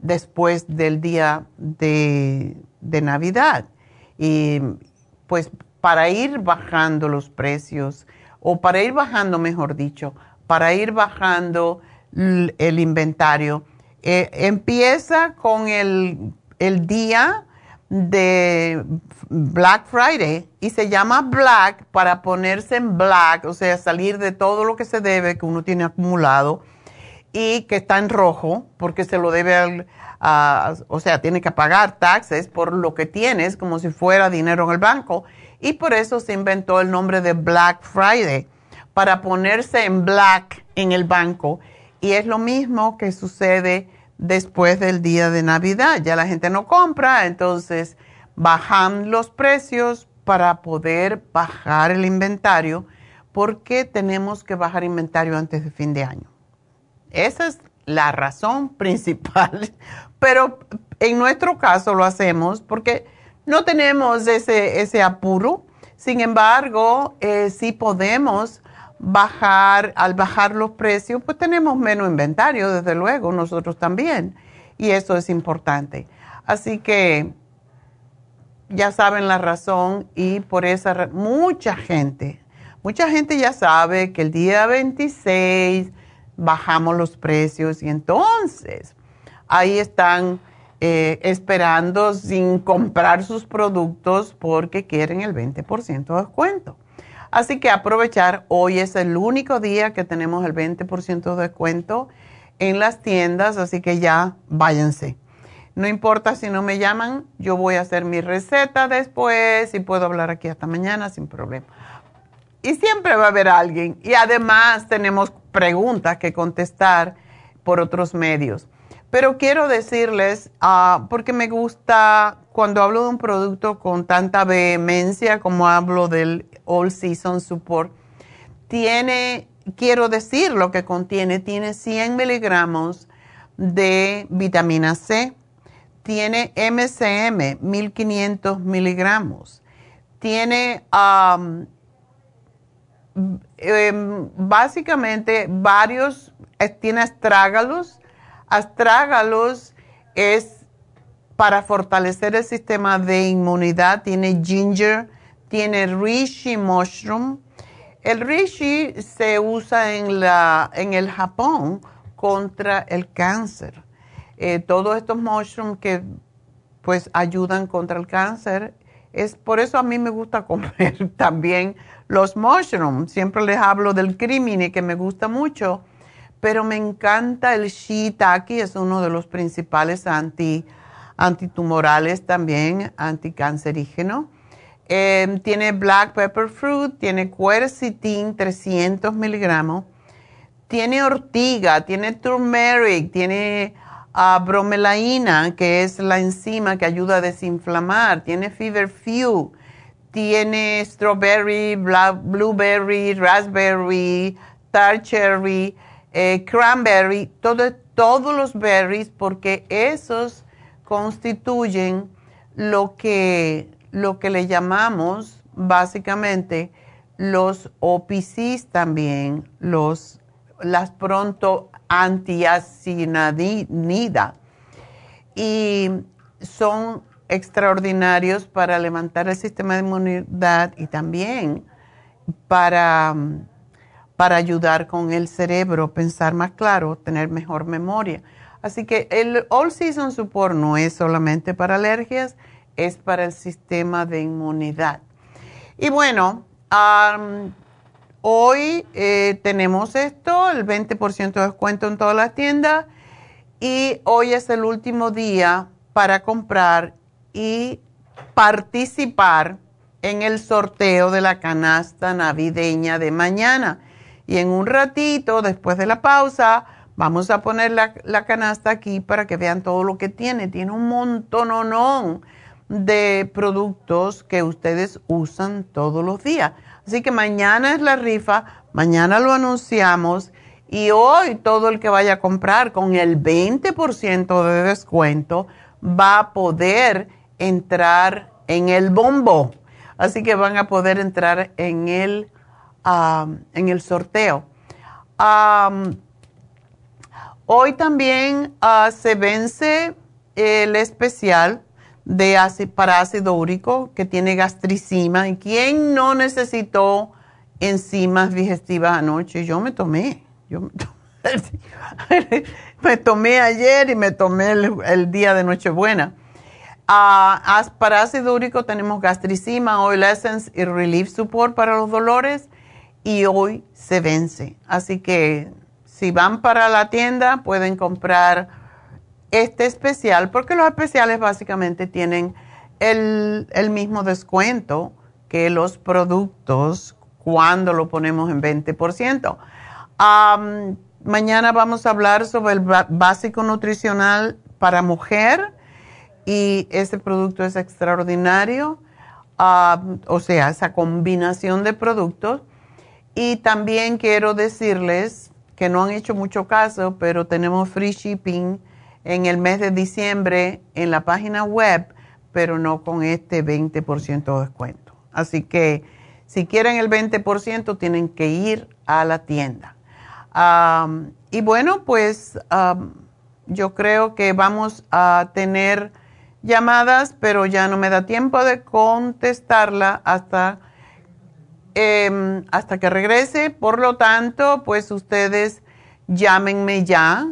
después del día de, de Navidad. Y pues para ir bajando los precios, o para ir bajando, mejor dicho, para ir bajando el inventario, eh, empieza con el, el día de Black Friday y se llama Black para ponerse en black, o sea, salir de todo lo que se debe, que uno tiene acumulado y que está en rojo porque se lo debe al, o sea, tiene que pagar taxes por lo que tienes, como si fuera dinero en el banco. Y por eso se inventó el nombre de Black Friday, para ponerse en black en el banco. Y es lo mismo que sucede después del día de Navidad. Ya la gente no compra, entonces bajan los precios para poder bajar el inventario, porque tenemos que bajar inventario antes de fin de año. Esa es la razón (laughs) principal, pero en nuestro caso lo hacemos porque no tenemos ese, ese apuro. Sin embargo, eh, si podemos bajar, al bajar los precios, pues tenemos menos inventario, desde luego, nosotros también. Y eso es importante. Así que ya saben la razón y por esa mucha gente, mucha gente ya sabe que el día 26 bajamos los precios y entonces ahí están eh, esperando sin comprar sus productos porque quieren el 20% de descuento. Así que aprovechar, hoy es el único día que tenemos el 20% de descuento en las tiendas, así que ya váyanse. No importa si no me llaman, yo voy a hacer mi receta después y puedo hablar aquí hasta mañana sin problema. Y siempre va a haber alguien. Y además tenemos preguntas que contestar por otros medios. Pero quiero decirles, ah, porque me gusta cuando hablo de un producto con tanta vehemencia como hablo del All Season Support, tiene, quiero decir lo que contiene, tiene 100 miligramos de vitamina C, tiene MCM, 1500 miligramos, tiene em, básicamente varios, tiene astrágalos, Astrágalos es para fortalecer el sistema de inmunidad. Tiene ginger, tiene reishi mushroom. El reishi se usa en, la, en el Japón contra el cáncer. Eh, todos estos mushrooms que pues ayudan contra el cáncer, es por eso a mí me gusta (laughs) comer también los mushrooms. Siempre les hablo del crimine que me gusta mucho, pero me encanta el shiitake, es uno de los principales anti, antitumorales también, anticancerígeno. Em, tiene black pepper fruit, tiene quercetin 300 miligramos, tiene ortiga, tiene turmeric, tiene uh, que es la enzima que ayuda a desinflamar, tiene few tiene strawberry, blueberry, raspberry, tart cherry, eh, cranberry, todos los berries, porque esos constituyen lo que lo que le llamamos básicamente los OPCs también, los, las pronto antiacinadina. Y son extraordinarios para levantar el sistema de inmunidad y también para, para ayudar con el cerebro, pensar más claro, tener mejor memoria. Así que el All Season Support no es solamente para alergias, es para el sistema de inmunidad. Y bueno, hoy eh, tenemos esto, el 20% de descuento en todas las tiendas y hoy es el último día para comprar y participar en el sorteo de la canasta navideña de mañana. Y en un ratito, después de la pausa, vamos a poner la, canasta aquí para que vean todo lo que tiene. Tiene un no de productos que ustedes usan todos los días. Así que mañana es la rifa, mañana lo anunciamos y hoy todo el que vaya a comprar con el 20% de descuento va a poder entrar en el bombo. Así que van a poder entrar en el, en el sorteo. Hoy también ah, se vence el especial de ácido úrico que tiene gastricima. ¿Y quién no necesitó enzimas digestivas anoche? Yo me tomé. Yo me (laughs) tomé, ayer y me tomé el, día de Nochebuena. Uh, para ácido úrico tenemos gastricima, Oil Essence y Relief Support para los dolores y hoy se vence. Así que si van para la tienda pueden comprar este especial, porque los especiales básicamente tienen el, mismo descuento que los productos cuando lo ponemos en 20%. mañana vamos a hablar sobre el básico nutricional para mujer y este producto es extraordinario, o sea, esa combinación de productos. Y también quiero decirles que no han hecho mucho caso, pero tenemos free shipping en el mes de diciembre en la página web, pero no con este 20% de descuento. Así que si quieren el 20% tienen que ir a la tienda. y bueno, pues yo creo que vamos a tener llamadas, pero ya no me da tiempo de contestarla hasta, em, hasta que regrese. Por lo tanto, pues ustedes llámenme ya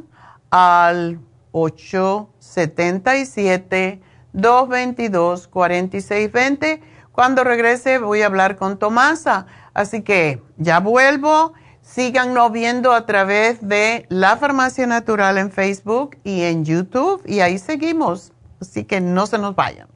al 877-222-4620. Cuando regrese voy a hablar con Tomasa. Así que ya vuelvo. Síganos viendo a través de La Farmacia Natural en Facebook y en YouTube. Y ahí seguimos. Así que no se nos vayan.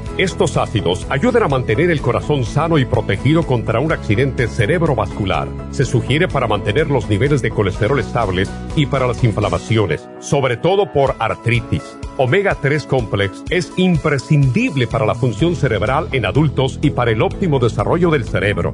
Estos ácidos ayudan a mantener el corazón sano y protegido contra un accidente cerebrovascular. Se sugiere para mantener los niveles de colesterol estables y para las inflamaciones, sobre todo por artritis. Omega 3 Complex es imprescindible para la función cerebral en adultos y para el óptimo desarrollo del cerebro,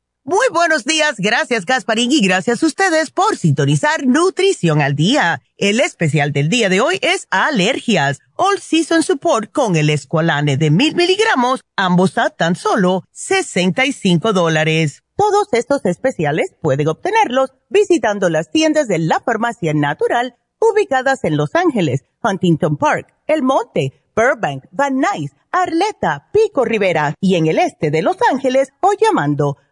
Muy buenos días, gracias Gasparín y gracias a ustedes por sintonizar Nutrición al Día. El especial del día de hoy es alergias. All Season Support con el Esqualane de mil miligramos, ambos a tan solo 65 dólares. Todos estos especiales pueden obtenerlos visitando las tiendas de la Farmacia Natural ubicadas en Los Ángeles, Huntington Park, El Monte, Burbank, Van Nuys, Arleta, Pico Rivera y en el este de Los Ángeles o llamando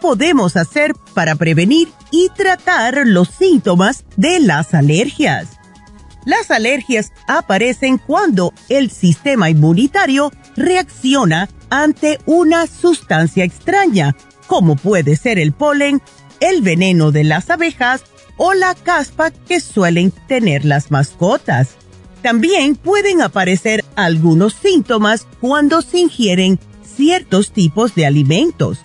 Podemos hacer para prevenir y tratar los síntomas de las alergias? Las alergias aparecen cuando el sistema inmunitario reacciona ante una sustancia extraña, como puede ser el polen, el veneno de las abejas o la caspa que suelen tener las mascotas. También pueden aparecer algunos síntomas cuando se ingieren ciertos tipos de alimentos.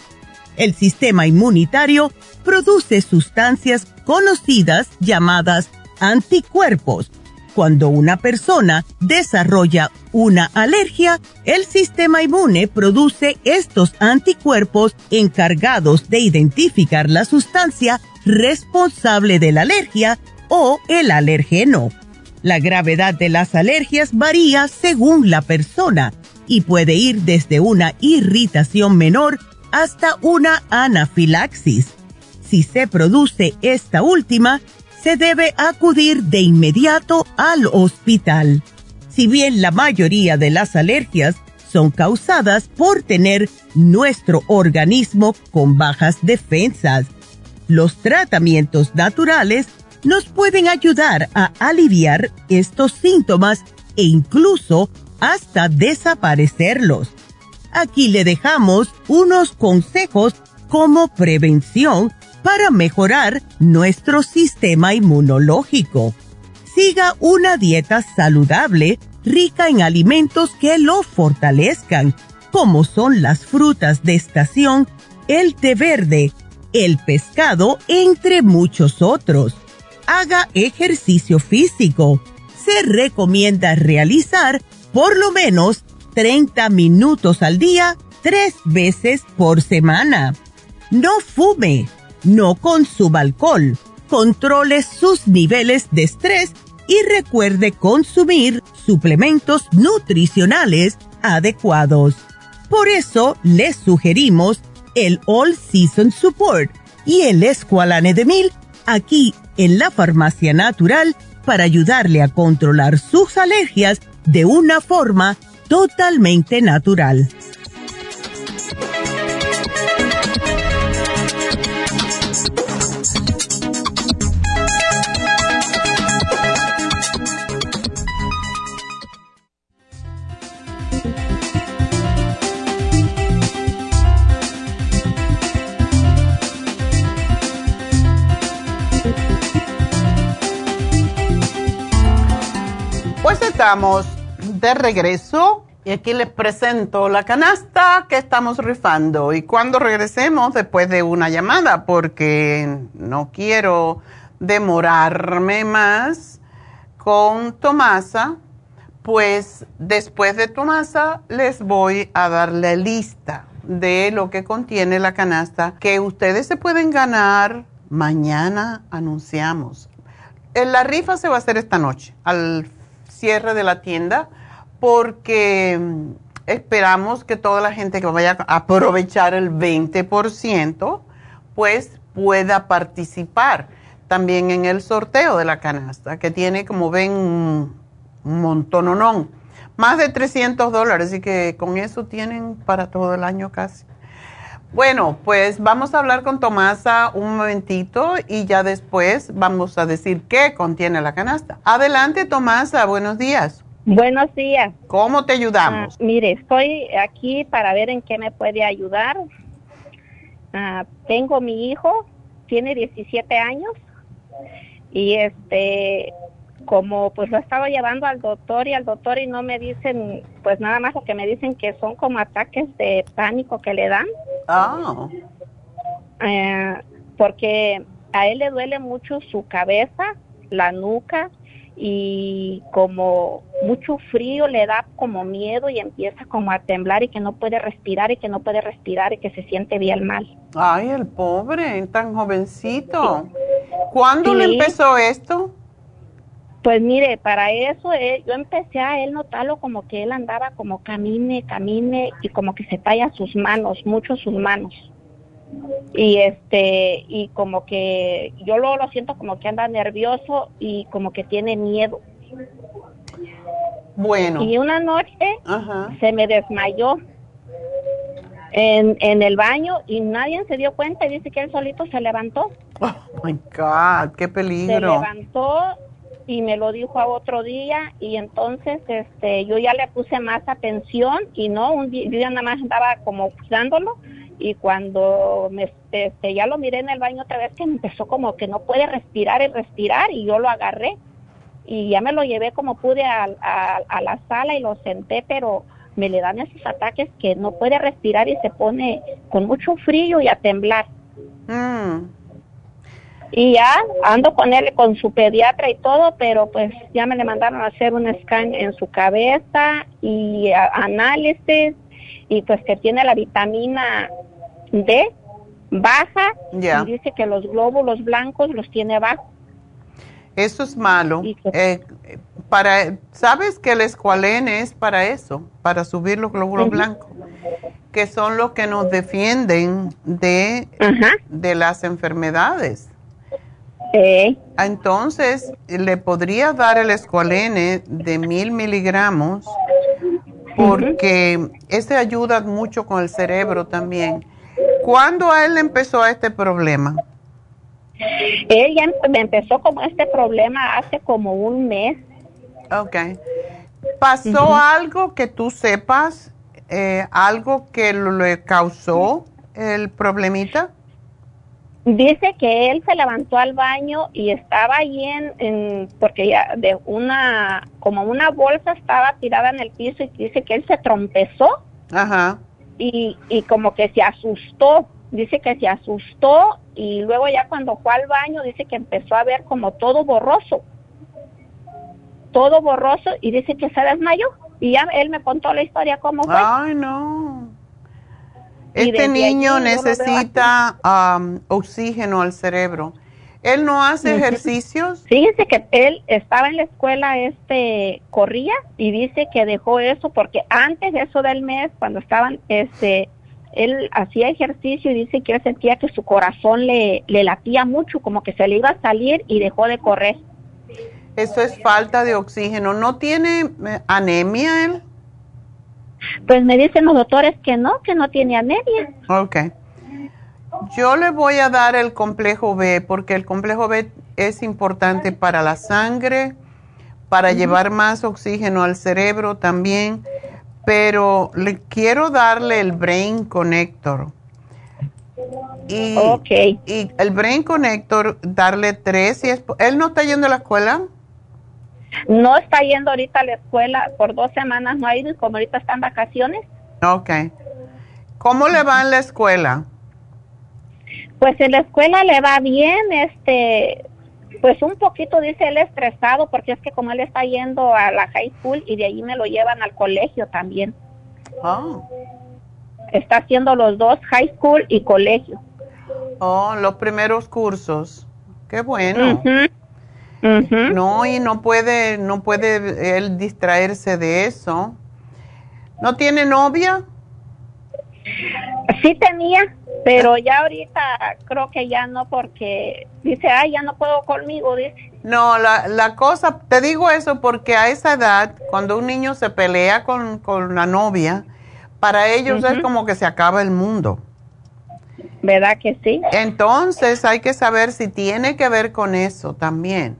El sistema inmunitario produce sustancias conocidas llamadas anticuerpos cuando una persona desarrolla una alergia, el sistema inmune produce estos anticuerpos encargados de identificar la sustancia responsable de la alergia o el alergeno. La gravedad de las alergias varía según la persona y puede ir desde una irritación menor hasta una anafilaxis. Si se produce esta última, se debe acudir de inmediato al hospital. Si bien la mayoría de las alergias son causadas por tener nuestro organismo con bajas defensas, los tratamientos naturales nos pueden ayudar a aliviar estos síntomas e incluso hasta desaparecerlos. Aquí le dejamos unos consejos como prevención para mejorar nuestro sistema inmunológico. Siga una dieta saludable, rica en alimentos que lo fortalezcan, como son las frutas de estación, el té verde, el pescado, entre muchos otros. Haga ejercicio físico. Se recomienda realizar por lo menos 30 minutos al día, tres veces por semana. No fume no consuma alcohol, controle sus niveles de estrés y recuerde consumir suplementos nutricionales adecuados. Por eso les sugerimos el All Season Support y el Esqualane de Mil aquí en la Farmacia Natural para ayudarle a controlar sus alergias de una forma totalmente natural. Pues estamos de regreso y aquí les presento la canasta que estamos rifando. Y cuando regresemos, después de una llamada, porque no quiero demorarme más con Tomasa, pues después de Tomasa les voy a dar la lista de lo que contiene la canasta que ustedes se pueden ganar mañana anunciamos. Eh, la rifa se va a hacer esta noche al cierre de la tienda porque mm, esperamos que toda la gente que vaya a aprovechar el 20% pues pueda participar también en el sorteo de la canasta que tiene como ven un montón más de 300 dólares y que con eso tienen para todo el año casi. Bueno, pues vamos a hablar con Tomasa un momentito y ya después vamos a decir qué contiene la canasta. Adelante, Tomasa, buenos días. Buenos días. ¿Cómo te ayudamos? Ah, mire, estoy aquí para ver en qué me puede ayudar. Ah, tengo mi hijo, tiene 17 años y este como pues lo estaba llevando al doctor y al doctor y no me dicen pues nada más lo que me dicen que son como ataques de pánico que le dan. Ah. Eh, porque a él le duele mucho su cabeza, la nuca y como mucho frío le da como miedo y empieza como a temblar y que no puede respirar y que no puede respirar y que se siente bien mal. Ay, el pobre, tan jovencito. ¿Cuándo le empezó esto? Pues mire, para eso eh, yo empecé a él notarlo como que él andaba como camine, camine y como que se talla sus manos, mucho sus manos. Y este, y como que yo luego lo siento como que anda nervioso y como que tiene miedo. Bueno. Y una noche se me desmayó en, en el baño y nadie se dio cuenta y dice que él solito se levantó. Oh my God, qué peligro. Se levantó y me lo dijo a otro día y entonces este yo ya le puse más atención y no un día yo ya nada más estaba como cuidándolo y cuando me este, ya lo miré en el baño otra vez que empezó como que no puede respirar y respirar y yo lo agarré y ya me lo llevé como pude a, a, la sala y lo senté pero me le dan esos ataques que no puede respirar y se pone con mucho frío y a temblar. Mm. Y ya ando con él, con su pediatra y todo, pero pues ya me le mandaron a hacer un scan en su cabeza y análisis y pues que tiene la vitamina D baja y dice que los glóbulos blancos los tiene bajo. Eso es malo. Eh, para, ¿Sabes que el escualene es para eso? Para subir los glóbulos blancos, que son los que nos defienden de, de las enfermedades. Entonces, le podría dar el escualene de mil miligramos porque ese ayuda mucho con el cerebro también. ¿Cuándo a él empezó este problema? Él ya empezó como este problema hace como un mes. Ok. ¿Pasó algo que tú sepas, eh, algo que le causó el problemita? Dice que él se levantó al baño y estaba ahí en, porque ya de una, como una bolsa estaba tirada en el piso y dice que él se trompezó. Ajá. Y, y como que se asustó, dice que se asustó y luego ya cuando fue al baño dice que empezó a ver como todo borroso. Todo borroso y dice que se desmayó. Y ya él me contó la historia cómo fue. Ay, no. Este niño necesita oxígeno al cerebro. ¿Él no hace ejercicios? Fíjese que él estaba en la escuela, este, corría y dice que dejó eso porque antes de eso del mes, cuando estaban, este, él hacía ejercicio y dice que él sentía que su corazón le, le latía mucho, como que se le iba a salir y dejó de correr. Eso es falta de oxígeno. ¿No tiene eh, anemia él? Pues me dicen los doctores que no, que no tiene anemia. Ok. Yo le voy a dar el complejo B porque el complejo B es importante para la sangre, para llevar más oxígeno al cerebro también, pero le quiero darle el Brain Connector. Y, y el Brain Connector, darle tres. Y ¿Él no está yendo a la escuela? No está yendo ahorita a la escuela, por dos semanas no ha ido y como ahorita está en vacaciones. Ok. ¿Cómo le va en la escuela? Pues en la escuela le va bien, este, pues un poquito dice él estresado porque es que como él está yendo a la high school y de ahí me lo llevan al colegio también. Oh. Está haciendo los dos, high school y colegio. Oh, los primeros cursos. Qué bueno. No, y no puede, no puede él distraerse de eso. ¿No tiene novia? Sí tenía, pero ya ahorita creo que ya no porque dice, ay, ya no puedo conmigo, dice. No, la, la cosa, te digo eso porque a esa edad, cuando un niño se pelea con, con la novia, para ellos es como que se acaba el mundo. ¿Verdad que sí? Entonces hay que saber si tiene que ver con eso también.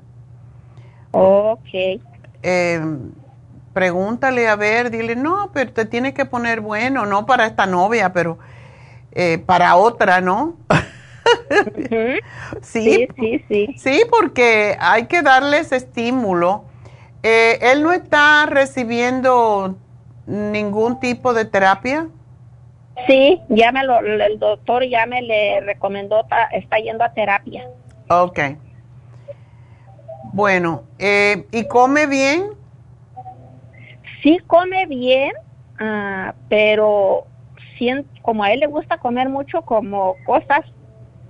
Ok. Eh, pregúntale a ver, dile, no, pero te tiene que poner bueno, no para esta novia, pero eh, para otra, ¿no? Sí, Sí, sí, sí. sí, porque hay que darles estímulo. Eh, ¿Él no está recibiendo ningún tipo de terapia? Sí, ya me lo, el doctor ya me le recomendó, está yendo a terapia. Ok. Bueno, eh, ¿y come bien? Sí come bien, ah, pero como a él le gusta comer mucho como cosas,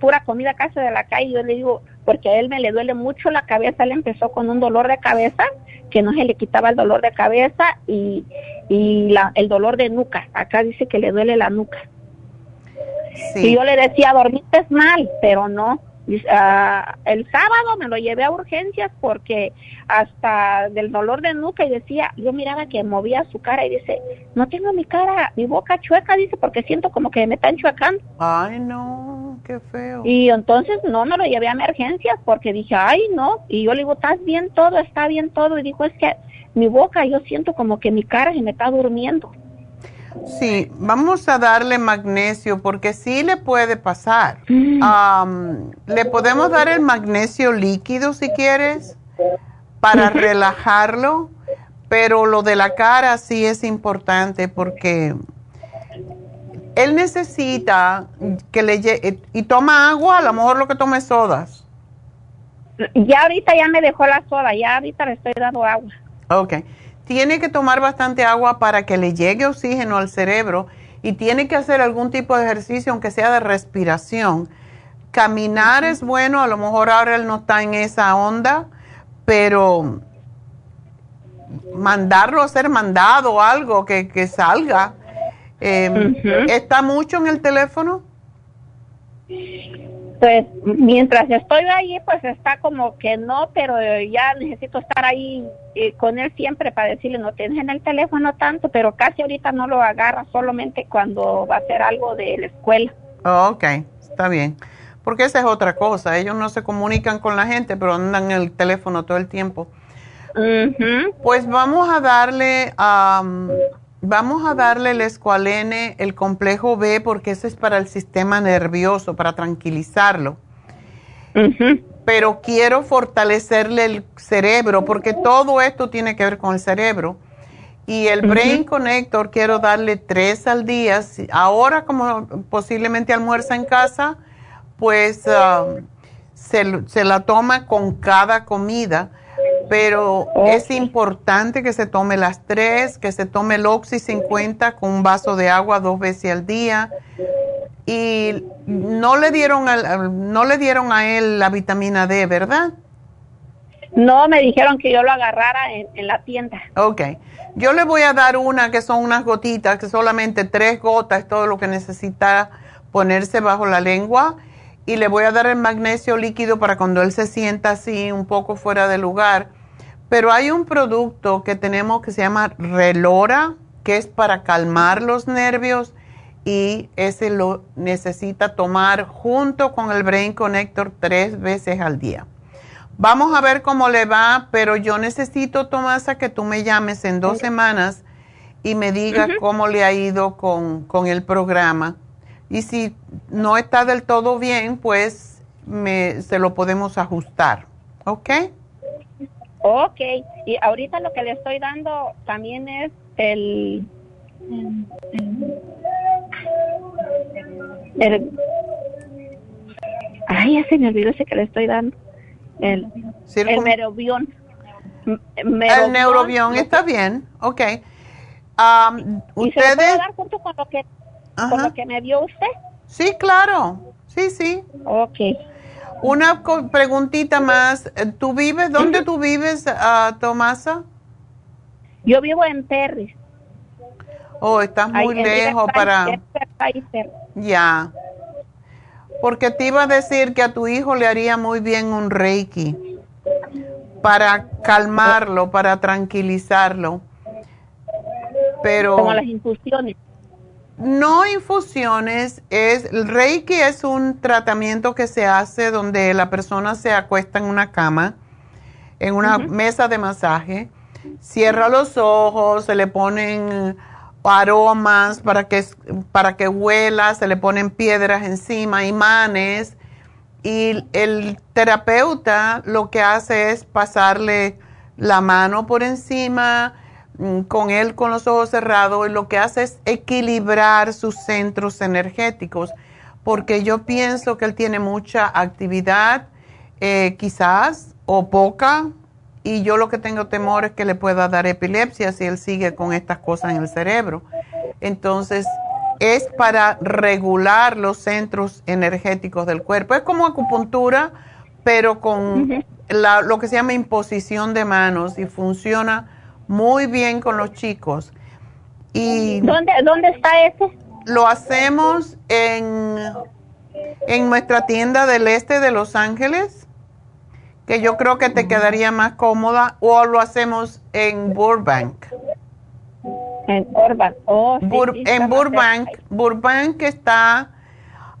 pura comida casi de la calle, yo le digo, porque a él me le duele mucho la cabeza, él empezó con un dolor de cabeza, que no se le quitaba el dolor de cabeza y, y la, el dolor de nuca, acá dice que le duele la nuca. Y Sí. yo le decía, dormiste mal, pero no. Ah, el sábado me lo llevé a urgencias porque hasta del dolor de nuca y decía, yo miraba que movía su cara y dice, no tengo mi cara, mi boca chueca, dice, porque siento como que me están chuecando. Ay, no, qué feo. Y entonces no me lo llevé a emergencias porque dije, ay, no. Y yo le digo, estás bien todo, está bien todo. Y dijo, es que mi boca, yo siento como que mi cara se me está durmiendo. Sí, vamos a darle magnesio porque sí le puede pasar. Mm. Le podemos dar el magnesio líquido si quieres para relajarlo, pero lo de la cara sí es importante porque él necesita que le llegue y toma agua, a lo mejor lo que tome sodas. Ya ahorita ya me dejó la soda, ya ahorita le estoy dando agua. Ok. Tiene que tomar bastante agua para que le llegue oxígeno al cerebro y tiene que hacer algún tipo de ejercicio, aunque sea de respiración. Caminar es bueno, a lo mejor ahora él no está en esa onda, pero mandarlo a ser mandado o algo que, que salga. Eh, Ujú. ¿Está mucho en el teléfono? Pues mientras estoy ahí, pues está como que no, pero ya necesito estar ahí eh, con él siempre para decirle, no tienes en el teléfono tanto, pero casi ahorita no lo agarra, solamente cuando va a hacer algo de la escuela. Oh, ok, está bien. Porque esa es otra cosa. Ellos no se comunican con la gente, pero andan en el teléfono todo el tiempo. Ujú. Pues vamos a darle, am, vamos a darle el escualene, el complejo B, porque ese es para el sistema nervioso, para tranquilizarlo. Pero quiero fortalecerle el cerebro, porque todo esto tiene que ver con el cerebro. Y el Brain Connector quiero darle tres al día. Ahora, como posiblemente almuerza en casa, pues se, l- se la toma con cada comida. Pero es importante que se tome las tres, que se tome el Oxy 50 con un vaso de agua dos veces al día. Y no le dieron al- al- no le dieron a él la vitamina D, ¿verdad? No, me dijeron que yo lo agarrara en, en la tienda. Ok. Yo le voy a dar una que son unas gotitas, que solamente tres gotas es todo lo que necesita ponerse bajo la lengua. Y le voy a dar el magnesio líquido para cuando él se sienta así un poco fuera de lugar. Pero hay un producto que tenemos que se llama Relora, que es para calmar los nervios y ese lo necesita tomar junto con el Brain Connector tres veces al día. Vamos a ver cómo le va, pero yo necesito, Tomasa, que tú me llames en dos semanas y me digas cómo le ha ido con, con el programa. Y si no está del todo bien, pues me, se lo podemos ajustar. ¿Ok? Ok, y ahorita lo que le estoy dando también es el... el ay, ya se me olvidó ese que le estoy dando. El, el merobión. El neurobión está bien, ok. Um, ¿Y ¿Ustedes? se lo puedo dar junto con lo, que, con lo que me dio usted? Sí, claro. Sí, sí. Ok. Una preguntita más. ¿Tú vives, dónde tú vives, ah, Tomasa? Yo vivo en Perry. Oh, estás muy lejos para... Ya. Porque te iba a decir que a tu hijo le haría muy bien un reiki para calmarlo, para tranquilizarlo. Pero Como las infusiones. No infusiones, es el reiki es un tratamiento que se hace donde la persona se acuesta en una cama, en una mesa de masaje, cierra los ojos, se le ponen aromas para que, para que huela, se le ponen piedras encima, imanes, y el terapeuta lo que hace es pasarle la mano por encima, con él con los ojos cerrados, y lo que hace es equilibrar sus centros energéticos, porque yo pienso que él tiene mucha actividad, eh, quizás, o poca, y yo lo que tengo temor es que le pueda dar epilepsia si él sigue con estas cosas en el cerebro. Entonces, es para regular los centros energéticos del cuerpo. Es como acupuntura, pero con la- lo que se llama imposición de manos y funciona muy bien con los chicos. Y ¿Dónde, ¿Dónde está ese? lo hacemos en, en nuestra tienda del este de Los Ángeles, que yo creo que te quedaría más cómoda, o lo hacemos en Burbank. En Urban. Oh, sí, Bur- sí, está en Burbank. Burbank está,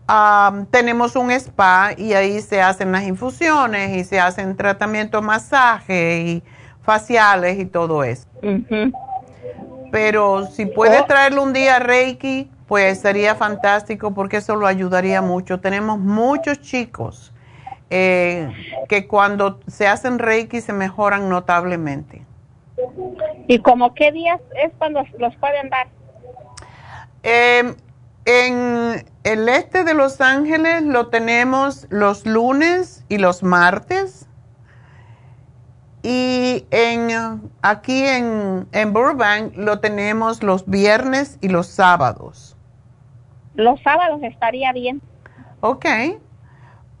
am, tenemos un spa y ahí se hacen las infusiones y se hacen tratamientos, masaje y faciales y todo eso. Pero si puedes Oh. traerle un día Reiki, pues sería fantástico porque eso lo ayudaría mucho. Tenemos muchos chicos eh, que cuando se hacen Reiki se mejoran notablemente. ¿Y como qué días es cuando los pueden dar? Eh, en el este de Los Ángeles lo tenemos los lunes y los martes. Y en, aquí en, en Burbank lo tenemos los viernes y los sábados. Los sábados estaría bien. Ok,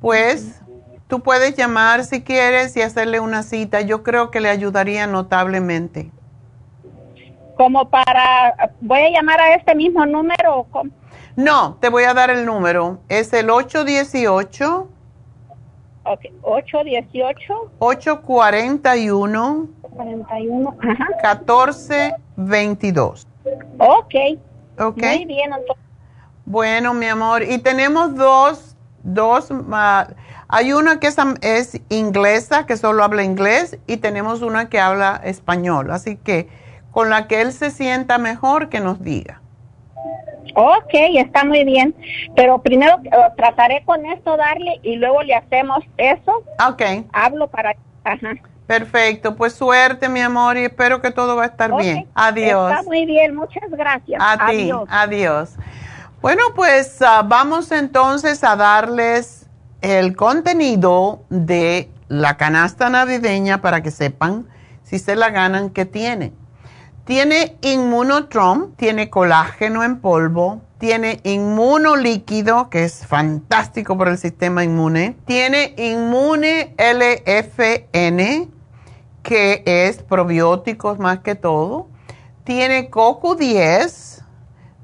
pues tú puedes llamar si quieres y hacerle una cita. Yo creo que le ayudaría notablemente. Como para, voy a llamar a este mismo número. o? No, te voy a dar el número. Es el 818. Ok, 818 841 41. Ajá. 1422. Ok. Ok. Muy bien, entonces. Bueno, mi amor, y tenemos dos, dos, ah, hay una que es, es inglesa, que solo habla inglés, y tenemos una que habla español. Así que con la que él se sienta mejor, que nos diga. Ok, está muy bien. Pero primero eh, trataré con esto darle y luego le hacemos eso. Ok, Hablo para... Ajá. perfecto. Pues suerte, mi amor, y espero que todo va a estar Ok, bien. Adiós. Está muy bien, muchas gracias. A ti, Adiós. Bueno, pues ah, vamos entonces a darles el contenido de la canasta navideña para que sepan si se la ganan que tiene. Tiene inmunotrom, tiene colágeno en polvo, tiene inmunolíquido, que es fantástico para el sistema inmune, tiene inmune LFN, que es probióticos más que todo, tiene CoQ10,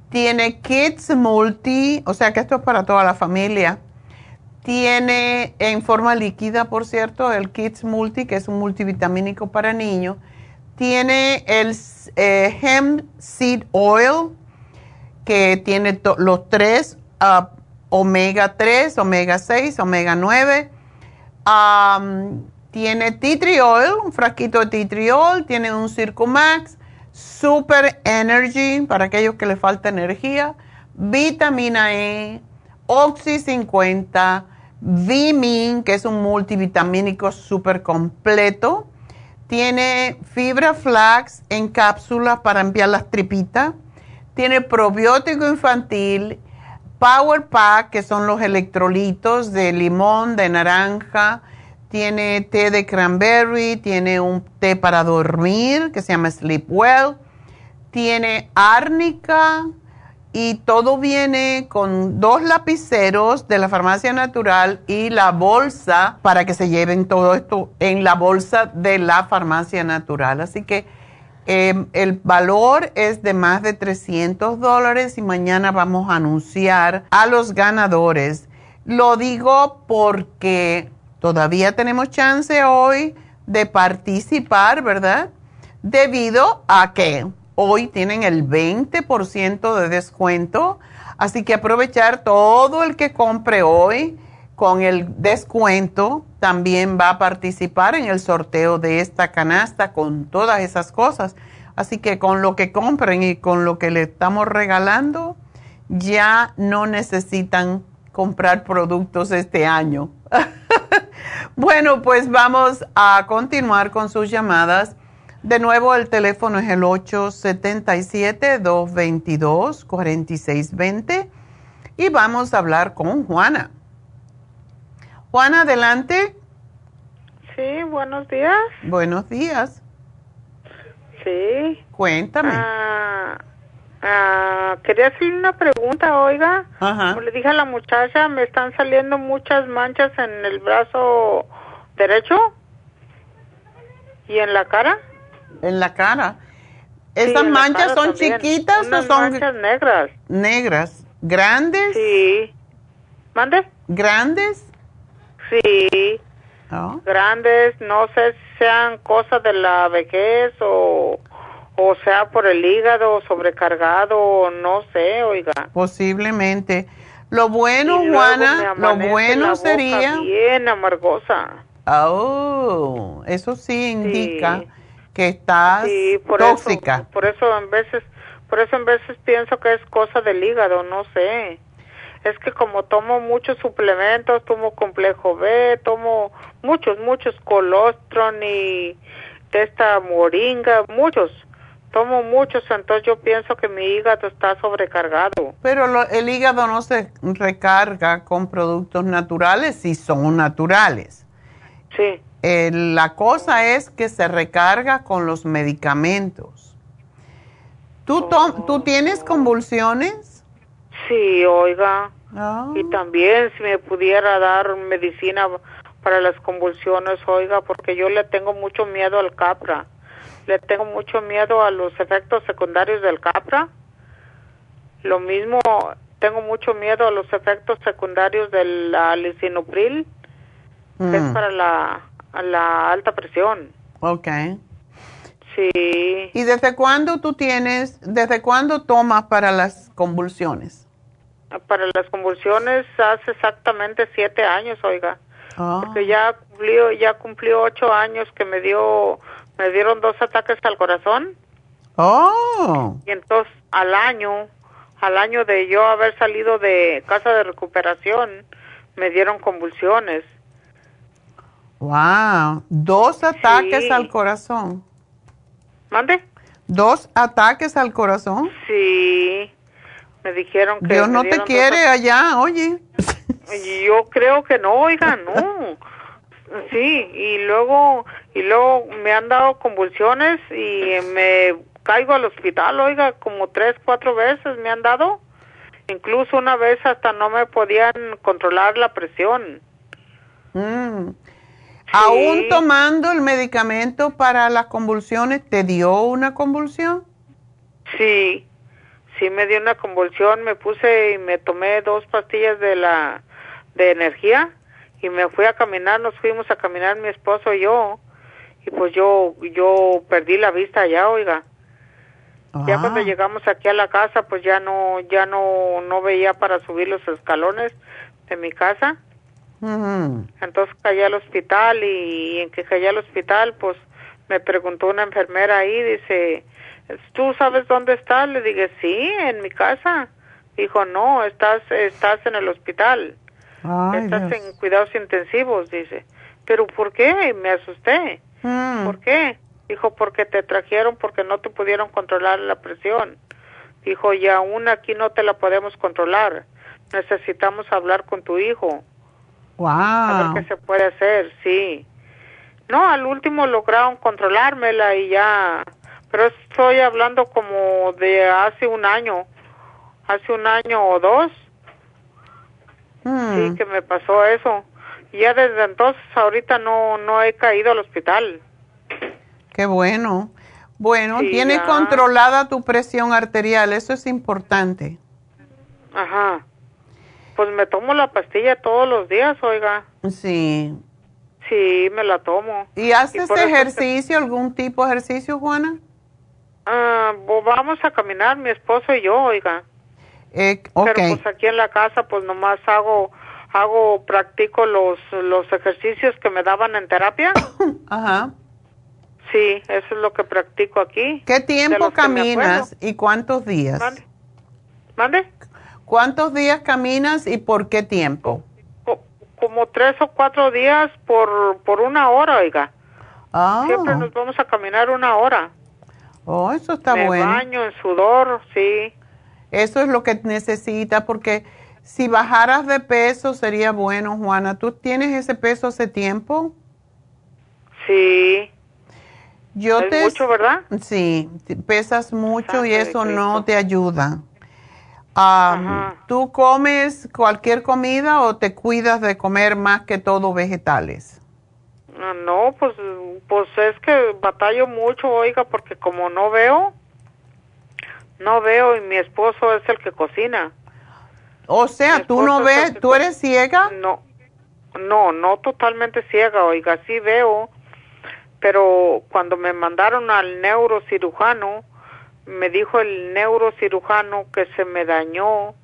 tiene Kids Multi, o sea que esto es para toda la familia. Tiene en forma líquida, por cierto, el Kids Multi, que es un multivitamínico para niños. Tiene el eh, Hemp Seed Oil, que tiene los tres, ah, omega 3, omega 6, omega 9. Am, tiene oil, un frasquito de oil, tiene un Circumax, Super Energy para aquellos que les falta energía, vitamina E, Oxy 50, Vimin, que es un multivitamínico súper completo, Tiene fibra flax en cápsulas para enviar las tripitas. Tiene probiótico infantil, Power Pack, que son los electrolitos de limón, de naranja. Tiene té de cranberry, tiene un té para dormir que se llama Sleep Well. Tiene árnica, y todo viene con dos lapiceros de la farmacia natural y la bolsa para que se lleven todo esto en la bolsa de la farmacia natural. Así que em, el valor es de más de 300 dólares y mañana vamos a anunciar a los ganadores. Lo digo porque todavía tenemos chance hoy de participar, ¿verdad? Debido a que hoy tienen el 20% de descuento, así que aprovechar todo el que compre hoy con el descuento también va a participar en el sorteo de esta canasta con todas esas cosas. Así que con lo que compren y con lo que le estamos regalando, ya no necesitan comprar productos este año. (laughs) bueno, pues vamos a continuar con sus llamadas de nuevo, el teléfono es el 877-222-4620 y vamos a hablar con Juana. Juana, adelante. Sí, buenos días. Buenos días. Sí. Cuéntame. Ah, ah, quería hacer una pregunta, oiga. Ajá. Como le dije a la muchacha, me están saliendo muchas manchas en el brazo derecho y en la cara. En la cara. ¿Esas la manchas son también. chiquitas Unas o son manchas negras? negras? ¿Grandes? Sí. ¿Mande? ¿Grandes? Sí. Oh. Grandes, no sé si sean cosas de la vejez o, o sea por el hígado sobrecargado, no sé, oiga. Posiblemente. Lo bueno, Y Juana, lo la bueno boca sería... Bien amargosa. Oh, eso sí indica que estás Sí, por tóxica. eso, por eso en veces, por eso en veces pienso que es cosa del hígado, no sé. Es que como tomo muchos suplementos, tomo complejo B, tomo muchos, muchos colostrum y de esta moringa, muchos. Tomo muchos, entonces yo pienso que mi hígado está sobrecargado. Pero lo- el hígado no se recarga con productos naturales si son naturales. Sí. Eh, la cosa es que se recarga con los medicamentos. ¿Tú, tom- ¿tú tienes convulsiones? Sí, oiga. Ah. Y también si me pudiera dar medicina para las convulsiones, oiga, porque yo le tengo mucho miedo al capra. Le tengo mucho miedo a los efectos secundarios del capra. Lo mismo, tengo mucho miedo a los efectos secundarios del ah, lisinopril, que es Mm, para la, a la alta presión. ok. Sí, ¿Y desde cuándo tú tienes, desde cuándo tomas para las convulsiones? para las convulsiones hace exactamente siete años, oiga. Ah. porque ya cumplió ya cumplió ocho años que me dio me dieron dos ataques al corazón Oh, y entonces al año al año de yo haber salido de casa de recuperación me dieron convulsiones wow. Dos ataques Sí. al corazón. mande Dos ataques al corazón. sí me dijeron que Dios no te dos quiere allá, oye. Yo creo que no, oiga, (laughs) no. Sí, y luego y luego me han dado convulsiones y me caigo al hospital, oiga, como tres, cuatro veces me han dado. Incluso una vez hasta no me podían controlar la presión. Mm. Aún tomando el medicamento para las convulsiones, ¿te dio una convulsión? Sí, sí me dio una convulsión, me puse y me tomé dos pastillas de la de energía y me fui a caminar, nos fuimos a caminar mi esposo y yo y pues yo yo perdí la vista allá, oiga. Ya cuando Ah. llegamos aquí a la casa, pues ya no ya no no veía para subir los escalones de mi casa. Entonces caí al hospital y, en que caí al hospital, pues me preguntó una enfermera ahí, dice, ¿tú sabes dónde estás? Le dije, sí, en mi casa. Dijo, no, estás, estás en el hospital, Ay, estás Dios. en cuidados intensivos, dice. ¿Pero por qué? Me asusté. Mm. ¿Por qué? Dijo, porque te trajeron porque no te pudieron controlar la presión. Dijo, y aún aquí no te la podemos controlar. Necesitamos hablar con tu hijo. A Wow. ver qué se puede hacer, sí. No, al último lograron controlármela y ya. Pero estoy hablando como de hace un año. Hace un año o dos. Mm. Sí, que me pasó eso. Y ya desde entonces, ahorita no, no he caído al hospital. Qué bueno. Bueno, Sí, tienes ya. controlada tu presión arterial, eso es importante. Ajá. Pues me tomo la pastilla todos los días, oiga. Sí. Sí, me la tomo. ¿Y haces ejercicio, algún tipo de ejercicio, Juana? Ah, bo- vamos a caminar, mi esposo y yo, oiga. Eh, ok. Pero pues aquí en la casa, pues nomás hago, hago, practico los, los ejercicios que me daban en terapia. (coughs) Ajá. Sí, eso es lo que practico aquí. ¿Qué tiempo caminas y cuántos días? Mande. ¿Mande? ¿Cuántos días caminas y por qué tiempo? Co- como tres o cuatro días por, por una hora, oiga. Ah, Siempre nos vamos a caminar una hora. oh, eso está me bueno. baño en sudor, sí. Eso es lo que necesitas porque si bajaras de peso sería bueno, Juana. ¿Tú tienes ese peso hace tiempo? Sí. Yo es te mucho, ¿verdad? Sí, pesas mucho y Sangre eso no te ayuda. Ajá. ¿Tú comes cualquier comida o te cuidas de comer más que todo vegetales? Ah, No, pues, pues es que batallo mucho, oiga, porque como no veo, no veo y mi esposo es el que cocina. O sea, tú no ves, tú eres ciega. No, no, no totalmente ciega, oiga, sí veo, pero cuando me mandaron al neurocirujano, me dijo el neurocirujano que se me dañó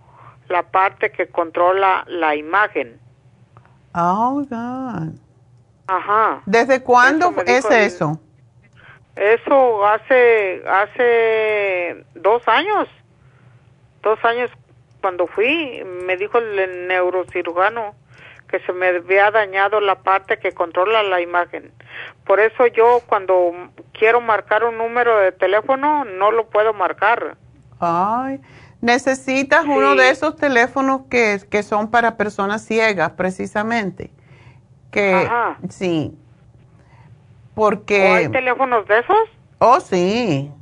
la parte que controla la imagen. Oh, God. Ajá. ¿Desde cuándo Eso es el- eso? Eso hace hace dos años, dos años cuando fui, me dijo el neurocirujano que se me había dañado la parte que controla la imagen. Por eso yo cuando quiero marcar un número de teléfono no lo puedo marcar. Ay, necesitas uno de esos teléfonos que, que son para personas ciegas, precisamente. Que Ajá. sí. ¿O hay Porque teléfonos de esos? oh sí.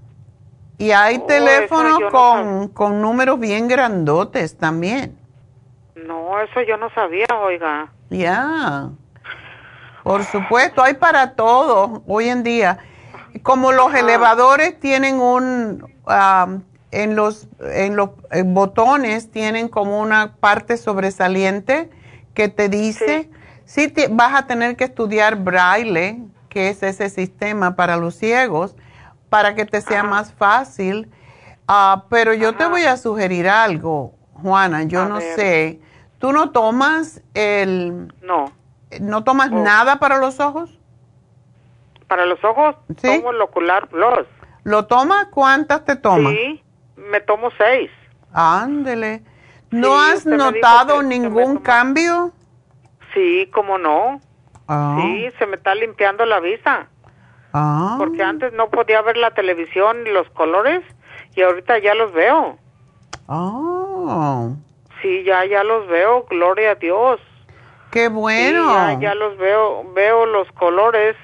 Y hay Oh, teléfonos no con, con números bien grandotes también. No, eso yo no sabía, oiga. Ya. Por supuesto, hay para todo hoy en día. Como los elevadores tienen un, am, en los, en los eh, botones tienen como una parte sobresaliente que te dice, sí, te- vas a tener que estudiar braille, que es ese sistema para los ciegos, para que te sea más fácil. Ah, pero yo te voy a sugerir algo, Juana, yo A no ver. sé. ¿Tú no tomas el, No. no tomas Oh. nada para los ojos? Para los ojos Sí. tomo el ocular plus. ¿Lo tomas? ¿Cuántas te tomas? Sí, me tomo seis. Ándele. ¿No Sí, has notado ningún cambio? Sí, cómo no. Ah, Sí, se me está limpiando la vista. ah. Porque antes no podía ver la televisión y los colores y ahorita ya los veo. Oh, Sí, ya ya los veo, gloria a Dios. qué Sí, bueno. ya, ya los veo, veo los colores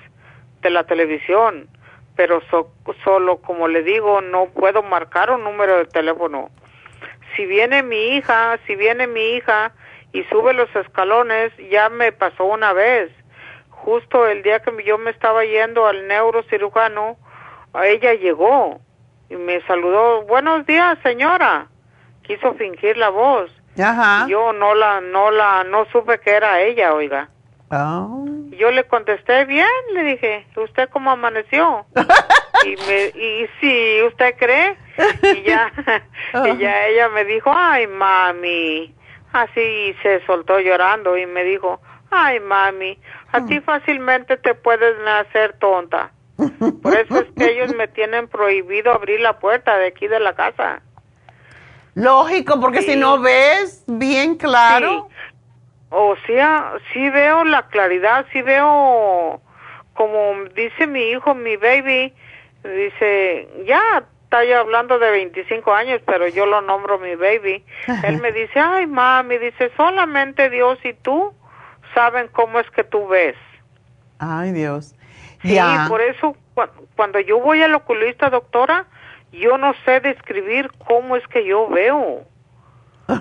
de la televisión, pero so- solo como le digo, no puedo marcar un número de teléfono. Si viene mi hija, si viene mi hija y sube los escalones, ya me pasó una vez. Justo el día que yo me estaba yendo al neurocirujano, ella llegó y me saludó, buenos días señora. Quiso fingir la voz. Ajá. Yo no la, no la, no supe que era ella, oiga. Oh. Y Yo le contesté bien, le dije, ¿usted cómo amaneció? (laughs) y me, y si usted cree, y ya, (laughs) y ya ella me dijo, ay mami, así se soltó llorando y me dijo, ay mami, a ti fácilmente te puedes hacer tonta. (laughs) Por eso es que ellos me tienen prohibido abrir la puerta de aquí de la casa. Lógico, porque Sí. si no ves bien claro. Sí. O sea, sí veo la claridad, sí veo como dice mi hijo, mi baby, dice, ya está ya hablando de 25 años, pero yo lo nombro mi baby. (laughs) Él me dice, ay mami, dice, solamente Dios y tú saben cómo es que tú ves. Ay Dios. Sí, por eso cuando yo voy al oculista, doctora, yo no sé describir cómo es que yo veo. (laughs)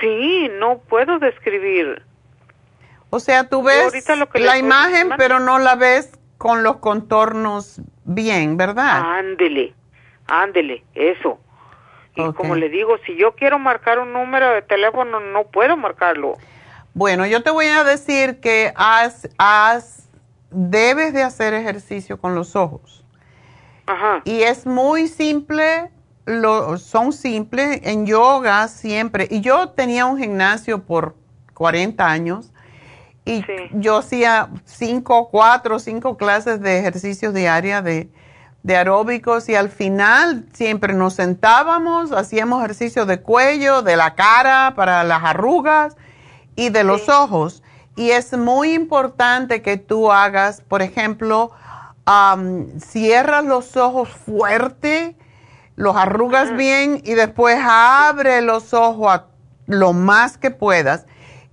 sí, no puedo describir. O sea, tú ves la imagen, pero no la ves con los contornos bien, ¿verdad? Ándele, ándele, eso. Y como le digo, si yo quiero marcar un número de teléfono, no puedo marcarlo. Bueno, yo te voy a decir que has, has, debes de hacer ejercicio con los ojos. Ajá. Y es muy simple, lo, son simples en yoga siempre. Y yo tenía un gimnasio por 40 años y yo hacía cinco, cuatro, cinco clases de ejercicios diarias de, de aeróbicos y al final siempre nos sentábamos, hacíamos ejercicios de cuello, de la cara para las arrugas y de los ojos. Y es muy importante que tú hagas, por ejemplo, cierras los ojos fuerte, los arrugas bien y después abre los ojos lo más que puedas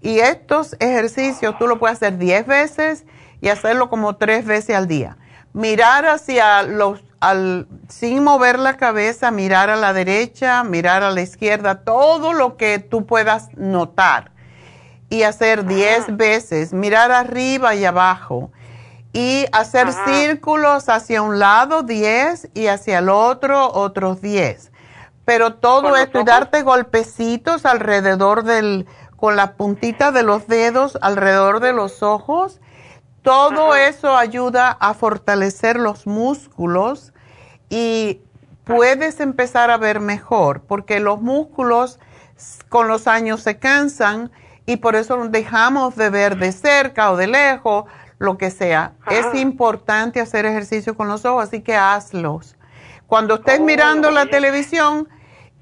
y estos ejercicios tú lo puedes hacer 10 veces y hacerlo como 3 veces al día. Mirar hacia los, al, sin mover la cabeza, mirar a la derecha, mirar a la izquierda, todo lo que tú puedas notar. Y hacer 10 veces, mirar arriba y abajo. Y hacer círculos hacia un lado 10 y hacia el otro otros 10. Pero todo esto y darte golpecitos alrededor del con la puntita de los dedos alrededor de los ojos. Todo eso ayuda a fortalecer los músculos y puedes empezar a ver mejor, porque los músculos con los años se cansan y por eso dejamos de ver de cerca o de lejos, lo que sea. Es importante hacer ejercicio con los ojos, así que hazlos. Cuando estés oh, mirando la televisión,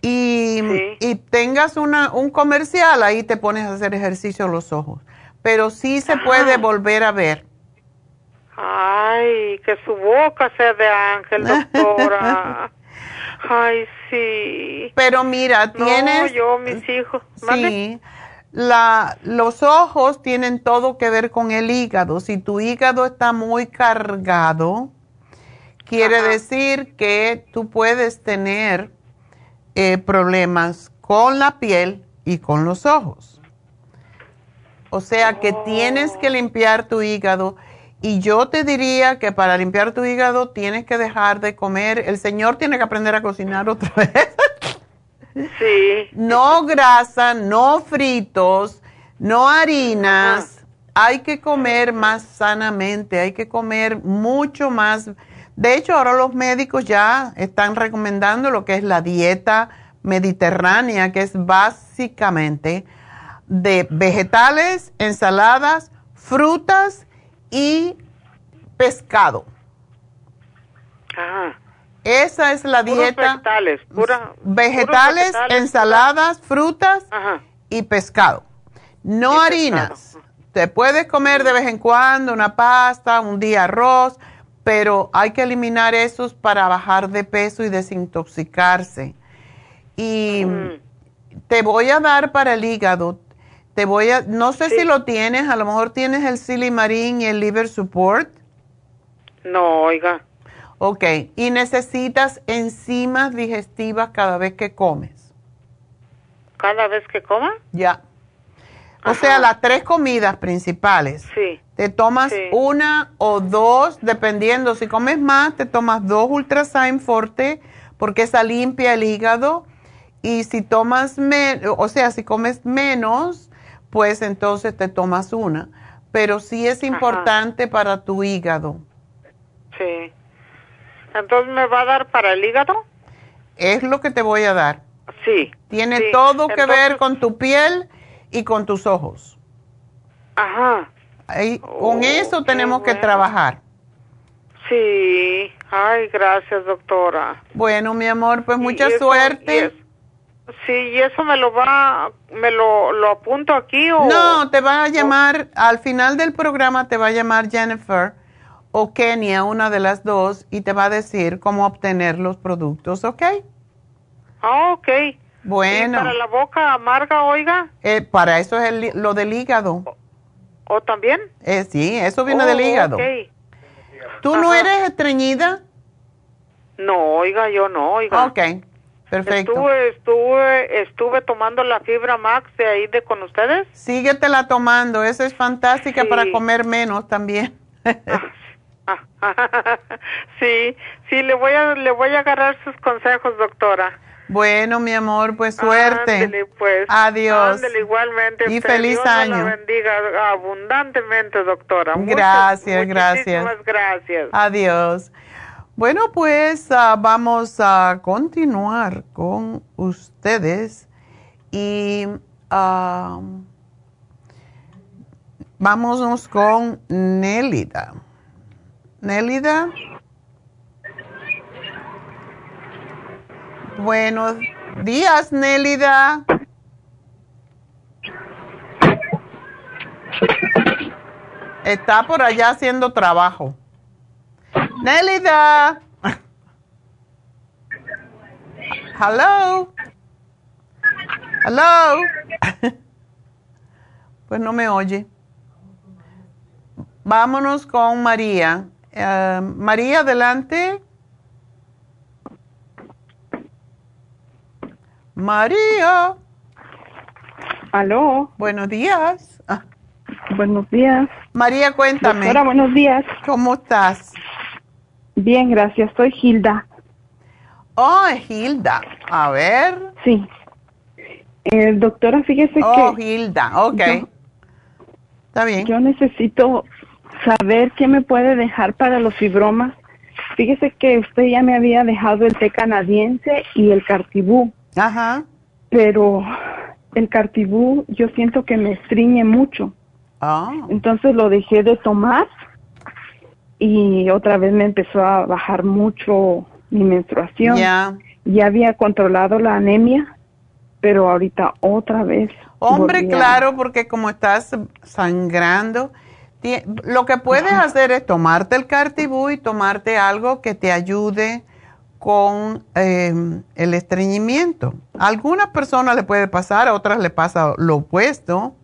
y, tengas una, un comercial, ahí te pones a hacer ejercicio los ojos. Pero sí se puede volver a ver. Ay, que su boca sea de ángel, doctora. (laughs) Ay, sí. Pero mira, tienes... No, yo, mis hijos. Sí. La, los ojos tienen todo que ver con el hígado. Si tu hígado está muy cargado, quiere decir que tú puedes tener eh, problemas con la piel y con los ojos. O sea que tienes que limpiar tu hígado y yo te diría que para limpiar tu hígado tienes que dejar de comer. El Señor tiene que aprender a cocinar otra (laughs) vez. Sí. No grasa, no fritos, no harinas. Hay que comer más sanamente, hay que comer mucho más de hecho, ahora los médicos ya están recomendando lo que es la dieta mediterránea, que es básicamente de vegetales, ensaladas, frutas y pescado. Ah. Esa es la dieta. Vegetales, vegetales, ensaladas, frutas y pescado. No harinas. Te puedes comer de vez en cuando una pasta, un día arroz, pero hay que eliminar esos para bajar de peso y desintoxicarse. Y mm. te voy a dar para el hígado, te voy a, no sé si lo tienes, a lo mejor tienes el silimarín y el liver support. No, oiga. Ok, y necesitas enzimas digestivas cada vez que comes. ¿Cada vez que coma? Ya. O sea, las tres comidas principales. Sí. Te tomas una o dos, dependiendo. Si comes más, te tomas dos Ultrasign Forte, porque esa limpia el hígado. Y si tomas menos, o sea, si comes menos, pues entonces te tomas una. Pero sí es importante para tu hígado. Sí. Entonces, ¿me va a dar para el hígado? Es lo que te voy a dar. Sí. Tiene todo que ver con tu piel y con tus ojos. Ajá. con oh, eso tenemos que trabajar. Sí. Ay, gracias, doctora. Bueno, mi amor, pues mucha suerte. sí, ¿y eso me lo va, me lo, lo apunto aquí o...? No, te va a llamar, al final del programa te va a llamar Jennifer o Kenia, una de las dos, y te va a decir cómo obtener los productos, ¿ok? Ah, ok. Bueno. ¿Y para la boca amarga, oiga? Eh, para eso es el- lo del hígado. ¿O también? Eh, sí, eso viene Oh, del hígado. ok. ¿Tú no Ajá. eres estreñida? No, oiga, yo no, oiga. Ok, perfecto. Estuve, estuve, estuve tomando la fibra max de ahí de con ustedes. Síguetela tomando, esa es fantástica Sí. para comer menos también. (laughs) sí, sí, le voy a, le voy a agarrar sus consejos, doctora. bueno, mi amor, pues suerte. Pues. Adiós. Ándele, igualmente. Y usted. feliz Dios me la año. bendiga abundantemente, doctora. Muchas, Gracias, gracias. muchísimas gracias. Adiós. Bueno, pues ah, vamos a continuar con ustedes y ah, vámonos con Nélida. Nélida. Buenos días, Nélida. Está por allá haciendo trabajo. Nélida. Hello. Hello. pues no me oye. Vámonos con María. Eh, María, adelante. María. Aló. Buenos días. Ah, Buenos días. María, cuéntame. Doctora, buenos días. ¿Cómo estás? Bien, gracias. Soy Hilda. Oh, Hilda. A ver. Sí. Eh, doctora, fíjese Oh, que Hilda. Ok. yo- Está bien. yo necesito saber qué me puede dejar para los fibromas. Fíjese que usted ya me había dejado el té canadiense y el cartibú, Ajá. pero el cartibú yo siento que me estriñe mucho. Oh. Entonces lo dejé de tomar y otra vez me empezó a bajar mucho mi menstruación. Ya. Ya había controlado la anemia, pero ahorita otra vez. Hombre, claro, porque como estás sangrando, lo que puedes hacer es tomarte el cartibú y tomarte algo que te ayude con eh, el estreñimiento. A algunas personas le puede pasar, a otras le pasa lo opuesto,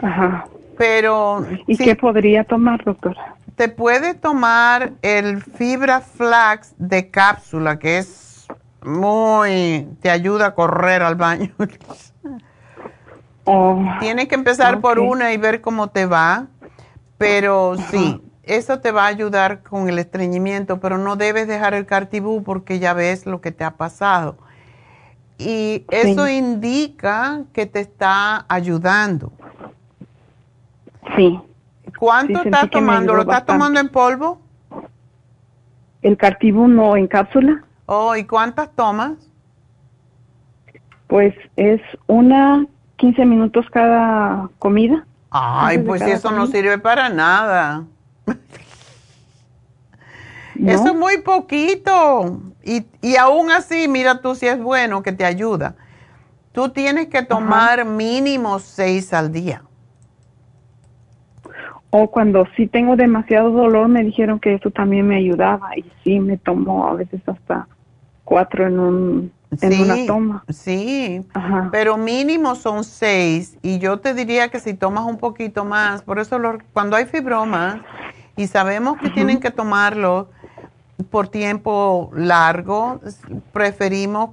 Ajá. pero ¿Y sí, qué podría tomar, doctora? te puede tomar el fibra flax de cápsula, que es muy, te ayuda a correr al baño. (laughs) Oh, Tienes que empezar por una y ver cómo te va, pero sí, eso te va a ayudar con el estreñimiento, pero no debes dejar el cartibú porque ya ves lo que te ha pasado. Y eso Sí. indica que te está ayudando. sí. ¿Cuánto Sí, estás tomando? ¿Lo estás bastante. tomando en polvo? ¿El cartibú no en cápsula? Oh, ¿y cuántas tomas? Pues es una 15 minutos cada comida. Ay, pues eso no sirve para nada. ¿No? Eso es muy poquito. Y, y aún así, mira tú si es bueno que te ayuda. Tú tienes que tomar mínimo seis al día. O cuando sí tengo demasiado dolor, me dijeron que eso también me ayudaba. Y sí, me tomo a veces hasta cuatro en, un, en sí, una toma. sí, Ajá. pero mínimo son seis. Y yo te diría que si tomas un poquito más, por eso lo- cuando hay fibromas y sabemos que tienen que tomarlo por tiempo largo, preferimos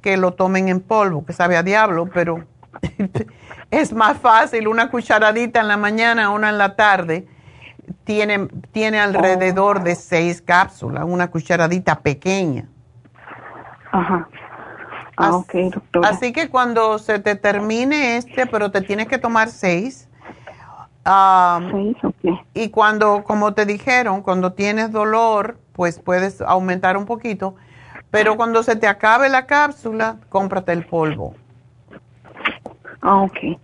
que lo tomen en polvo, que sabe a diablo, pero (laughs) es más fácil una cucharadita en la mañana, una en la tarde. Tiene, tiene alrededor de seis cápsulas, una cucharadita pequeña. Ajá. Ah, ok, doctora. Así que cuando se te termine este, pero te tienes que tomar seis. am, Seis, ok. y cuando, como te dijeron, cuando tienes dolor, pues puedes aumentar un poquito. Pero cuando se te acabe la cápsula, cómprate el polvo. Ah, ok.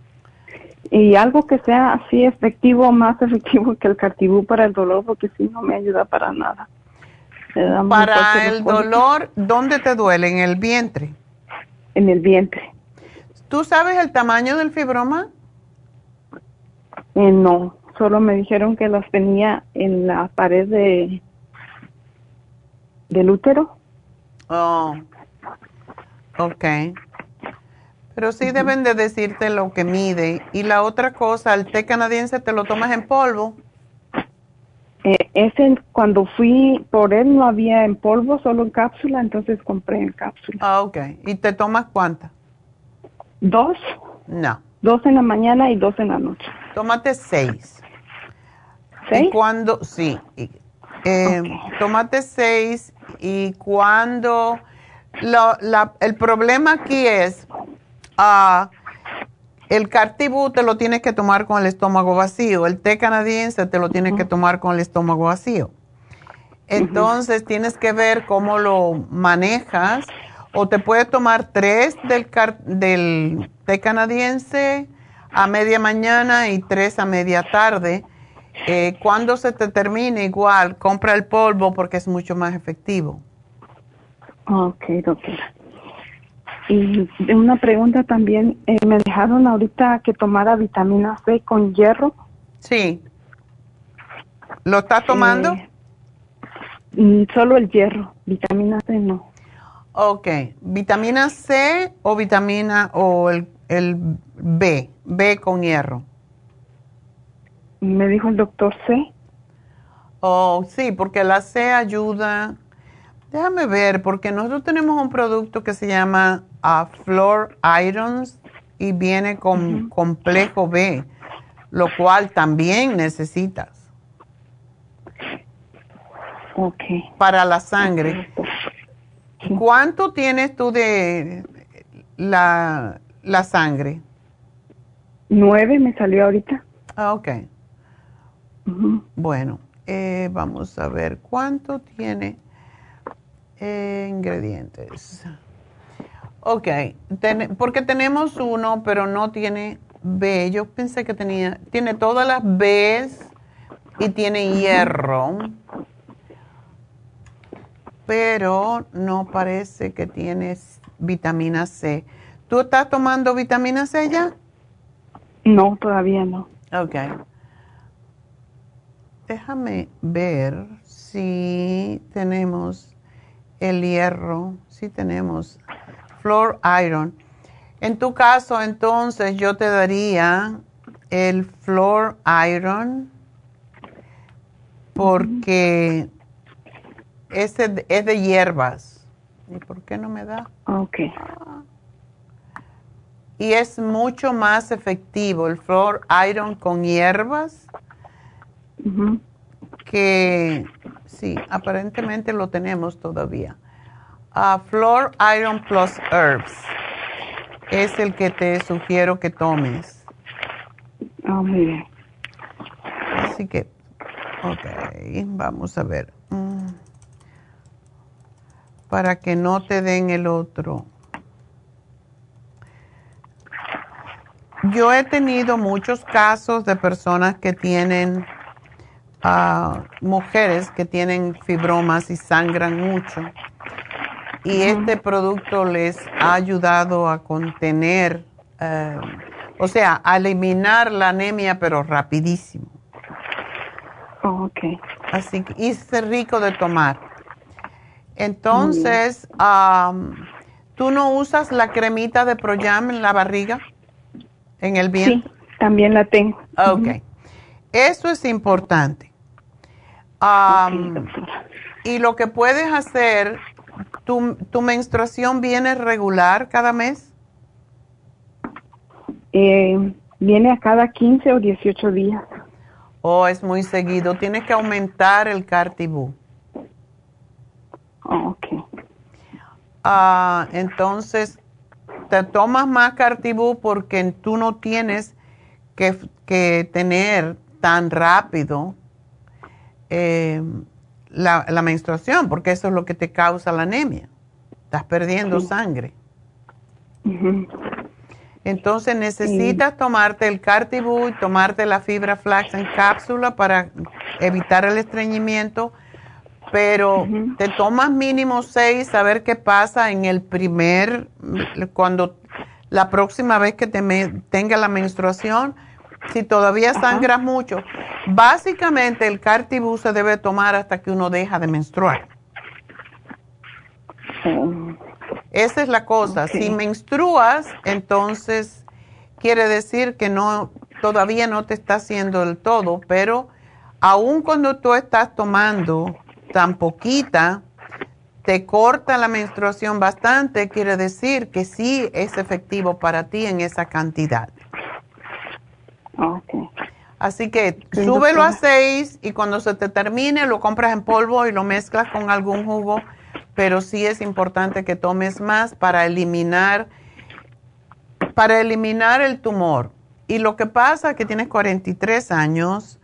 Y algo que sea así efectivo, más efectivo que el cartibú para el dolor, porque si no me ayuda para nada. Para el dolor, ¿dónde te duele? En el vientre. En el vientre. ¿Tú sabes el tamaño del fibroma? Eh, no, solo me dijeron que las tenía en la pared de del útero. Oh, ok. Pero sí deben de decirte lo que mide. Y la otra cosa, el té canadiense te lo tomas en polvo. Eh, ese, cuando fui por él no había en polvo, solo en cápsula, entonces compré en cápsula. Ah, ok. ¿Y te tomas cuántas? Dos. No. Dos en la mañana y dos en la noche. Tómate seis. ¿Seis? Y cuando, sí. y, eh, Tómate seis y cuando... lo- la- el problema aquí es, ah, el cartibú te lo tienes que tomar con el estómago vacío, el té canadiense te lo tienes que tomar con el estómago vacío. Entonces tienes que ver cómo lo manejas o te puedes tomar tres del, té canadiense a media mañana y tres a media tarde. Eh, cuando se te termine igual, compra el polvo porque es mucho más efectivo. Ok, doctora. Y una pregunta también, eh, me dejaron ahorita que tomara vitamina C con hierro. Sí. ¿Lo estás tomando? Eh, mm, solo el hierro, vitamina C no. Ok. ¿Vitamina C o vitamina o el, el B? B con hierro. Me dijo el doctor C. Oh, sí, porque la C ayuda. Déjame ver, porque nosotros tenemos un producto que se llama ah, Flor Irons y viene con complejo B, lo cual también necesitas Ok. para la sangre. ¿Cuánto tienes tú de la, la sangre? Nueve me salió ahorita. Ah, ok. Bueno, eh, vamos a ver cuánto tiene eh, ingredientes. Ok, ten- porque tenemos uno, pero no tiene B. Yo pensé que tenía, tiene todas las Bs y tiene hierro, pero no parece que tienes vitamina C. ¿Tú estás tomando vitamina C ya? No, todavía no. Ok. Déjame ver si tenemos el hierro, si tenemos Flor Iron. En tu caso, entonces, yo te daría el Flor Iron porque ese es de hierbas. ¿Y por qué no me da? Ok. Y es mucho más efectivo el Flor Iron con hierbas que sí, aparentemente lo tenemos todavía. Ah, Flor Iron Plus Herbs es el que te sugiero que tomes. Muy bien. Así que, ok, vamos a ver. Mm. Para que no te den el otro. Yo he tenido muchos casos de personas que tienen, ah, mujeres que tienen fibromas y sangran mucho. Y este producto les ha ayudado a contener, eh, o sea, a eliminar la anemia, pero rapidísimo. Oh, ok. Así que, y es rico de tomar. Entonces, ¿tú no usas la cremita de Proyam en la barriga? ¿En el vientre? Sí, también la tengo. Ok. Eso es importante. Y lo que puedes hacer, ¿tu, ¿tu menstruación viene regular cada mes? Eh, viene a cada 15 o 18 días. ¿O es muy seguido? Tienes que aumentar el cartibú. Oh, ok. Ah, entonces, te tomas más cartibú porque tú no tienes que, que tener tan rápido eh, la, la menstruación, porque eso es lo que te causa la anemia. Estás perdiendo Sí. sangre. Entonces necesitas tomarte el cartibú y tomarte la fibra flax en cápsula para evitar el estreñimiento, pero te tomas mínimo seis a ver qué pasa en el primer, cuando la próxima vez que te me- tenga la menstruación, Si todavía sangras mucho, básicamente el cartibú se debe tomar hasta que uno deja de menstruar. Oh, Esa es la cosa. Si menstruas, entonces quiere decir que no todavía no te está haciendo del todo, pero aun cuando tú estás tomando tan poquita, te corta la menstruación bastante, quiere decir que sí es efectivo para ti en esa cantidad. Ok. Así que Sí, súbelo a doctora. 6 y cuando se te termine lo compras en polvo y lo mezclas con algún jugo, pero sí es importante que tomes más para eliminar para eliminar el tumor. Y lo que pasa es que tienes 43 años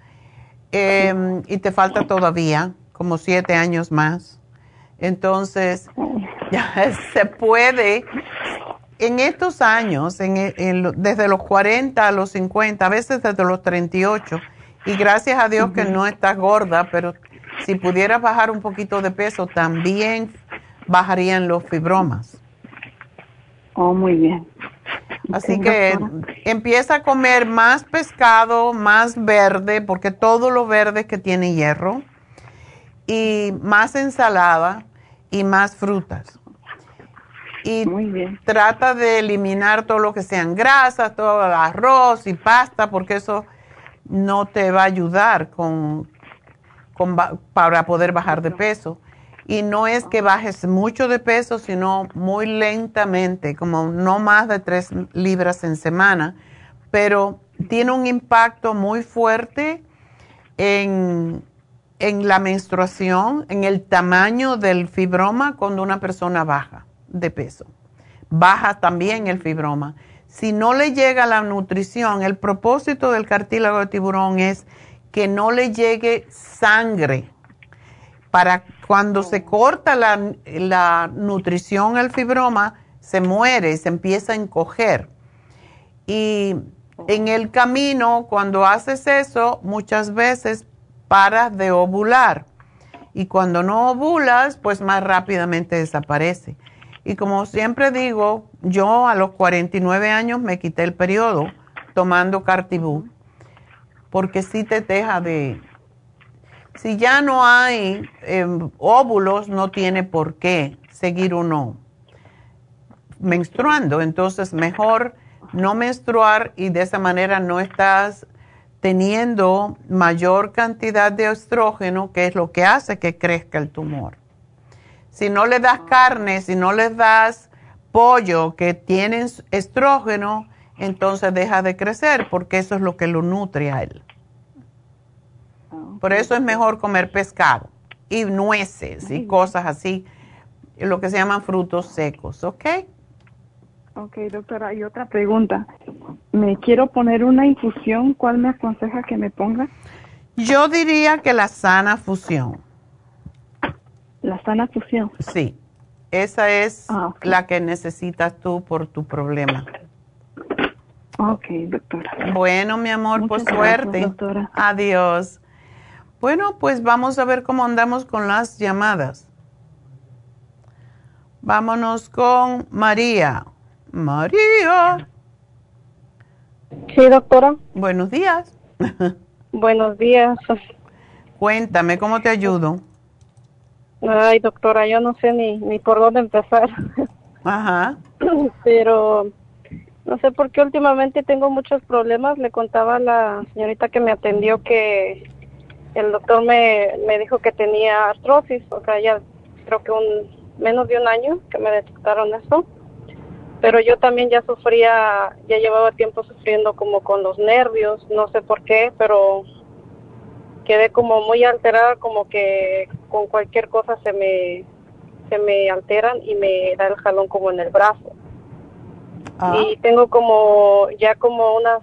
eh, y te falta todavía como 7 años más. Entonces, (laughs) ya se puede, en estos años, en, en lo- desde los 40 a los 50, a veces desde los 38, y gracias a Dios que no estás gorda, pero si pudieras bajar un poquito de peso, también bajarían los fibromas. Oh, muy bien. Así que doctora. empieza a comer más pescado, más verde, porque todo lo verde que tiene hierro, y más ensalada y más frutas. Y Muy bien. trata de eliminar todo lo que sean grasas, todo el arroz y pasta, porque eso no te va a ayudar con, con ba- para poder bajar de peso. Y no es que bajes mucho de peso, sino muy lentamente, como no más de tres libras en semana, pero tiene un impacto muy fuerte en, en la menstruación, en el tamaño del fibroma cuando una persona baja de peso. Baja también el fibroma. Si no le llega la nutrición, el propósito del cartílago de tiburón es que no le llegue sangre para cuando se corta la, la nutrición al fibroma, se muere, se empieza a encoger. Y en el camino, cuando haces eso, muchas veces paras de ovular. Y cuando no ovulas, pues más rápidamente desaparece. Y como siempre digo, yo a los 49 años me quité el periodo tomando Cartibú, porque sí te deja de... Si ya no hay eh, óvulos, no tiene por qué seguir uno menstruando. Entonces, mejor no menstruar y de esa manera no estás teniendo mayor cantidad de estrógeno, que es lo que hace que crezca el tumor. Si no le das carne, si no les das pollo que tienen estrógeno, entonces deja de crecer porque eso es lo que lo nutre a él. Por eso es mejor comer pescado y nueces y cosas así, lo que se llaman frutos secos, ¿ok? Ok, doctora, y otra pregunta. Me quiero poner una infusión. ¿Cuál me aconseja que me ponga? Yo diría que la sana fusión, La sana fusión. sí, esa es Ah, la que necesitas tú por tu problema. Ok, doctora. Bueno, mi amor, Muchas pues gracias, suerte. doctora. Adiós. Bueno, pues vamos a ver cómo andamos con las llamadas. Vámonos con María. María. Sí, doctora. Buenos días. (laughs) Buenos días. Cuéntame, ¿cómo te ayudo? Ay, doctora, yo no sé ni, ni por dónde empezar. Ajá. (clears throat) Pero no sé por qué últimamente tengo muchos problemas. Le contaba a la señorita que me atendió que el doctor me, me dijo que tenía artrosis. O sea, ya creo que un menos de un año que me detectaron eso. Pero yo también ya sufría, ya llevaba tiempo sufriendo como con los nervios, no sé por qué, pero quedé como muy alterada, como que con cualquier cosa se me, se me alteran y me da el jalón como en el brazo. Ah, Y tengo como ya como unas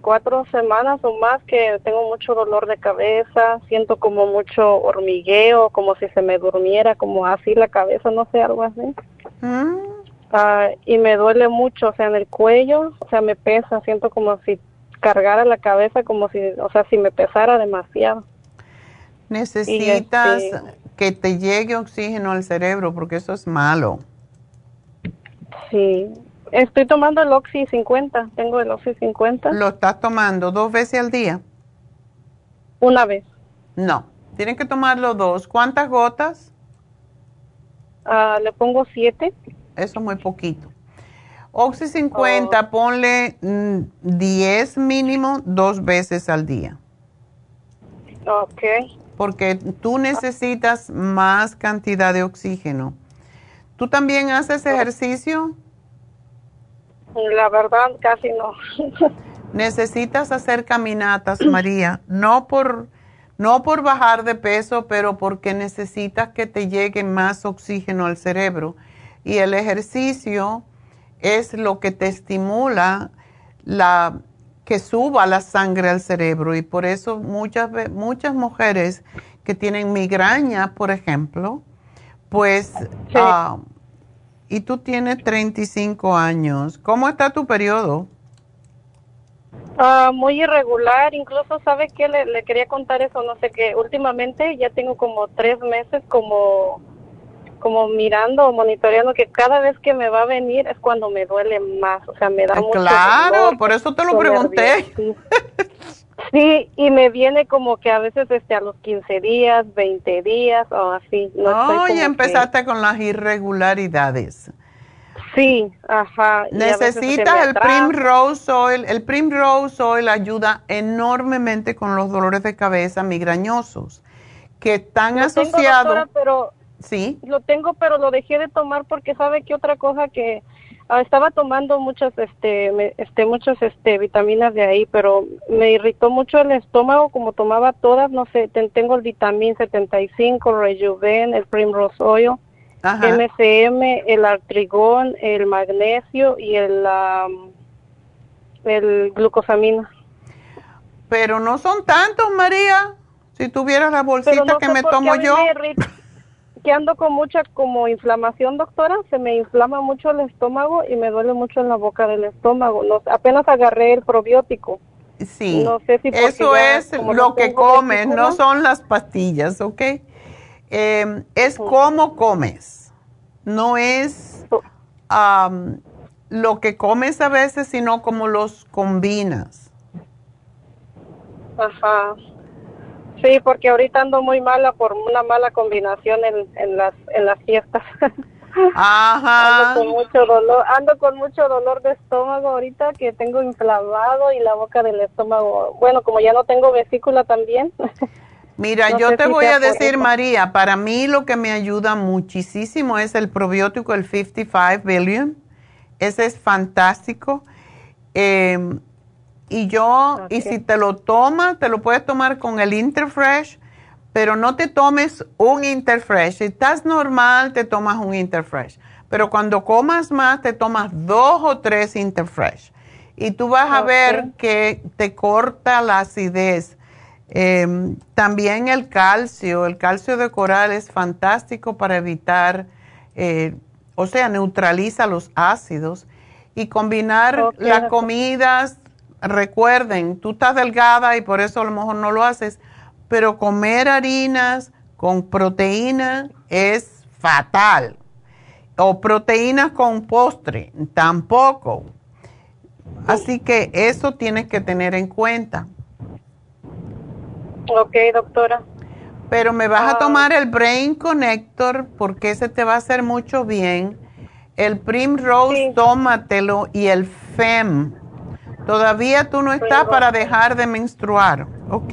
cuatro semanas o más que tengo mucho dolor de cabeza, siento como mucho hormigueo, como si se me durmiera, como así la cabeza, no sé, algo así. mm, Ah, y me duele mucho, o sea, en el cuello, o sea, me pesa, siento como si cargara la cabeza, como si, o sea, si me pesara demasiado. Necesitas este- que te llegue oxígeno al cerebro porque eso es malo. Sí, Estoy tomando el Oxy 50. Tengo el Oxy 50. ¿Lo estás tomando dos veces al día? Una vez. No, tienes que tomarlo dos. ¿Cuántas gotas? Ah, le pongo siete. Eso es muy poquito. Oxy 50, ponle mm, 10 mínimo dos veces al día. Ok. Porque tú necesitas más cantidad de oxígeno. ¿Tú también haces ejercicio? La verdad, casi no. Necesitas hacer caminatas, María, no por no por bajar de peso, pero porque necesitas que te llegue más oxígeno al cerebro. Y el ejercicio es lo que te estimula la que suba la sangre al cerebro y por eso muchas muchas mujeres que tienen migraña, por ejemplo, pues ah, y tú tienes 35 años. ¿Cómo está tu periodo? Ah, muy irregular, incluso sabe que le, le quería contar eso, no sé qué, últimamente ya tengo como tres meses como, como mirando o monitoreando que cada vez que me va a venir es cuando me duele más, o sea, me da mucho claro, dolor, por eso te lo pregunté. sí. Y me viene como que a veces este a los 15 días, 20 días o así. No estoy No, como ya que- empezaste con las irregularidades. Sí, ajá. y Necesitas el. Primrose Oil. El Primrose Oil ayuda enormemente con los dolores de cabeza migrañosos que están tengo, asociados. doctora, pero sí. Lo tengo, pero lo dejé de tomar porque sabe que otra cosa que ah, estaba tomando muchas, este, me- este, muchas, este, vitaminas de ahí, pero me irritó mucho el estómago como tomaba todas, no sé, ten- tengo el vitamin 75, el Rejuven, el Primrose Oil, Ajá. MCM, el artrigón, el magnesio y el, el glucosamina. Pero no son tantos, María. Si tuvieras la bolsita no que me tomo yo. me (laughs) que ando con mucha como inflamación, doctora, se me inflama mucho el estómago y me duele mucho en la boca del estómago. No, apenas agarré el probiótico. Sí. No sé si porque Eso ya, es lo no que comes, no son las pastillas, ¿ok? Eh, es cómo comes. No es am, lo que comes a veces, sino cómo los combinas. Ajá. Sí, porque ahorita ando muy mala por una mala combinación en, en las en las fiestas. (laughs) Ajá. Ando con mucho dolor, ando con mucho dolor de estómago ahorita que tengo inflamado y la boca del estómago. Bueno, como ya no tengo vesícula también. (laughs) Mira, No yo te si voy a decir. María, para mí lo que me ayuda muchísimo es el probiótico, el 55 billion. Ese es fantástico. Eh, y yo, y si te lo tomas, te lo puedes tomar con el Interfresh, pero no te tomes un Interfresh. Si estás normal, te tomas un Interfresh. Pero cuando comas más, te tomas dos o tres Interfresh. Y tú vas a ver que te corta la acidez. Eh, también el calcio, el calcio de coral es fantástico para evitar, eh, o sea, neutraliza los ácidos. Y combinar las comidas, recuerden, tú estás delgada y por eso a lo mejor no lo haces, pero comer harinas con proteína es fatal. O proteínas con postre, tampoco. Así que eso tienes que tener en cuenta. ok, doctora. Pero me vas Ah. a tomar el Brain Connector porque ese te va a hacer mucho bien. El Primrose, tómatelo y el FEM. Todavía tú no estás para dejar de menstruar, ¿ok?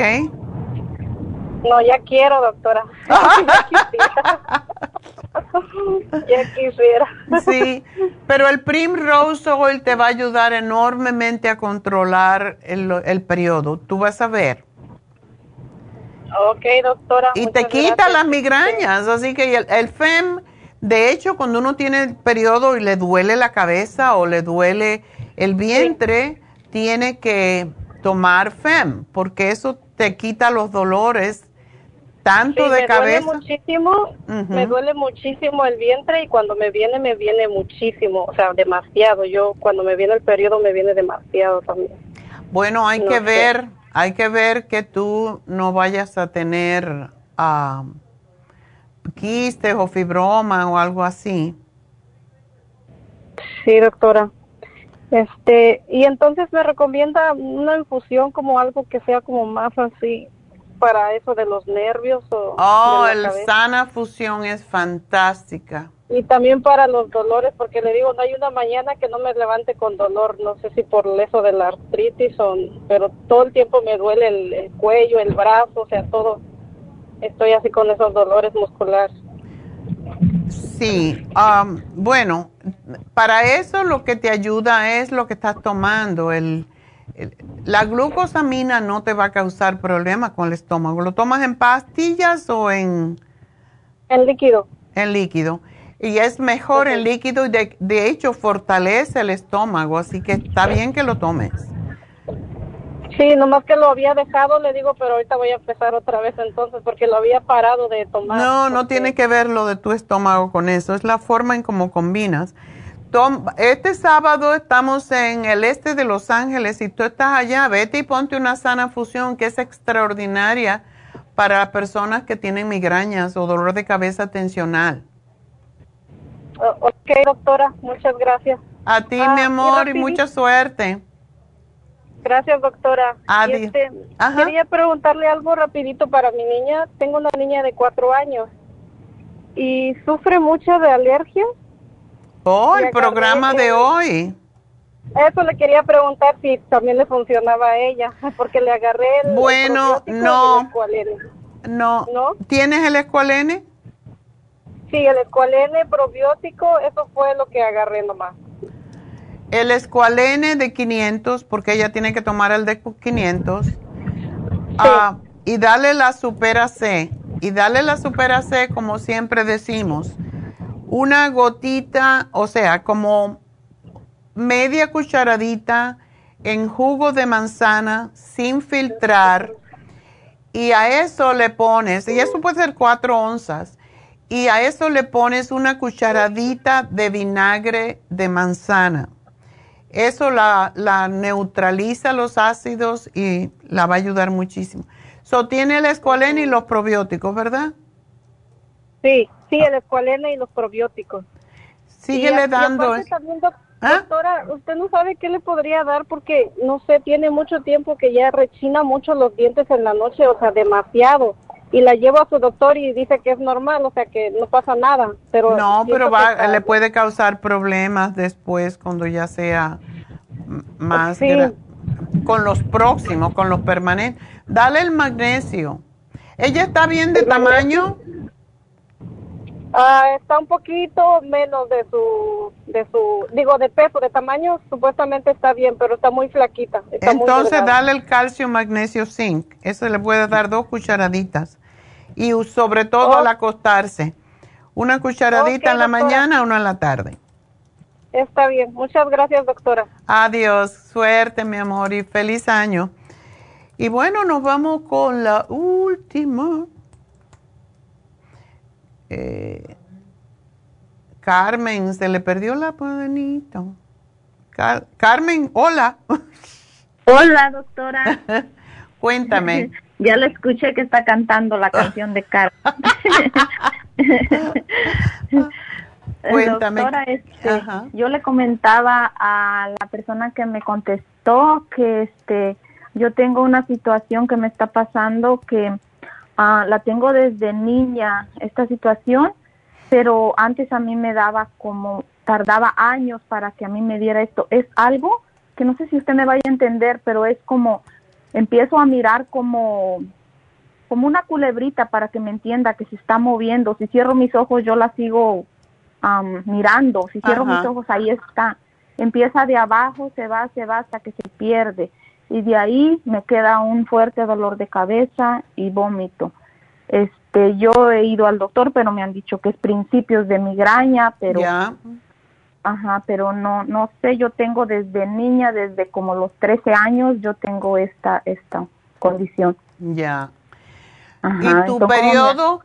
No, ya quiero, doctora. (laughs) (laughs) ya quisiera. Sí, pero el Primrose Oil te va a ayudar enormemente a controlar el, el periodo. Tú vas a ver. Ok, doctora. Y te quita gracias. las migrañas. Así que el, el FEM, de hecho, cuando uno tiene el periodo y le duele la cabeza o le duele el vientre, tiene que tomar FEM, porque eso te quita los dolores tanto Sí, de me cabeza. duele muchísimo, me duele muchísimo el vientre y cuando me viene, me viene muchísimo, o sea, demasiado. Yo, cuando me viene el periodo, me viene demasiado también. Bueno, hay No que sé. ver, hay que ver que tú no vayas a tener ah, quistes o fibroma o algo así. Sí, doctora. Este, y entonces me recomienda una infusión como algo que sea como más así para eso de los nervios o Oh, el cabeza. sana fusión es fantástica. Y también para los dolores, porque le digo, no hay una mañana que no me levante con dolor, no sé si por eso de la artritis o, pero todo el tiempo me duele el, el cuello, el brazo, o sea, todo. Estoy así con esos dolores musculares. Sí, am, bueno, para eso lo que te ayuda es lo que estás tomando. El, el- la glucosamina no te va a causar problemas con el estómago. ¿Lo tomas en pastillas o en...? En líquido. En líquido. Y es mejor en líquido y de, de hecho fortalece el estómago, así que está bien que lo tomes. Sí, nomás que lo había dejado, le digo, pero ahorita voy a empezar otra vez entonces, porque lo había parado de tomar. No, no tiene que ver lo de tu estómago con eso, es la forma en cómo combinas. Tom, este sábado estamos en el este de Los Ángeles. Si tú estás allá, vete y ponte una sana fusión que es extraordinaria para personas que tienen migrañas o dolor de cabeza tensional. Ok, doctora, muchas gracias. A ti, Ah, mi y amor, y rapidito. mucha suerte. Gracias, doctora. Adi- Y este, quería preguntarle algo rapidito para mi niña. Tengo una niña de cuatro años y sufre mucho de alergia. Oh, el programa de hoy. Eso le quería preguntar si también le funcionaba a ella, (laughs) porque le agarré el Bueno, no. el. No. ¿No? ¿Tienes el escualene? Sí, el escualene probiótico, eso fue lo que agarré nomás. El escualene de 500, porque ella tiene que tomar el de 500. Ah, y dale la supera C. Y dale la supera C, como siempre decimos. Una gotita, o sea, como media cucharadita en jugo de manzana sin filtrar. Y a eso le pones, y eso puede ser cuatro onzas. Y a eso le pones una cucharadita de vinagre de manzana. Eso la, la neutraliza los ácidos y la va a ayudar muchísimo. So, tiene el escualene y los probióticos, ¿verdad? Sí, sí, el escualene y los probióticos. Síguele Y y dando. es- también, doc- Doctora, usted no sabe qué le podría dar porque, no sé, tiene mucho tiempo que ya rechina mucho los dientes en la noche, o sea, demasiado. Y la llevo a su doctor y dice que es normal, o sea, que no pasa nada. Pero No, pero va, le puede causar problemas después cuando ya sea más Sí. con los próximos, con los permanentes. Dale el magnesio. ¿Ella está bien de tamaño? Ah, está un poquito menos de su, de su, digo, de peso, de tamaño, supuestamente está bien, pero está muy flaquita. Está muy Entonces delgada. dale el calcio, magnesio, zinc. Eso le puede dar dos cucharaditas. Y sobre todo al acostarse. Una cucharadita en la doctora. mañana, una en la tarde. Está bien, muchas gracias, doctora. Adiós, suerte mi amor y feliz año. Y bueno, nos vamos con la última. Eh, Carmen, se le perdió la podenito. Car- Carmen, hola. Hola, doctora. (laughs) Cuéntame. (laughs) Ya la escuché que está cantando la canción de Carmen. (laughs) Cuéntame. Doctora, este, yo le comentaba a la persona que me contestó que este yo tengo una situación que me está pasando que ah, la tengo desde niña esta situación, pero antes a mí me daba como tardaba años para que a mí me diera esto. Es algo que no sé si usted me vaya a entender, pero es como empiezo a mirar como como una culebrita para que me entienda que se está moviendo. Si cierro mis ojos, yo la sigo mirando. Si cierro Ajá. mis ojos, ahí está. Empieza de abajo, se va, se va hasta que se pierde. Y de ahí me queda un fuerte dolor de cabeza y vómito. Este, yo he ido al doctor, pero me han dicho que es principios de migraña, pero Ya. Ajá, pero no, no sé, yo tengo desde niña, desde como los 13 años, yo tengo esta, esta condición. Ya. Ajá, ¿Y tu periodo?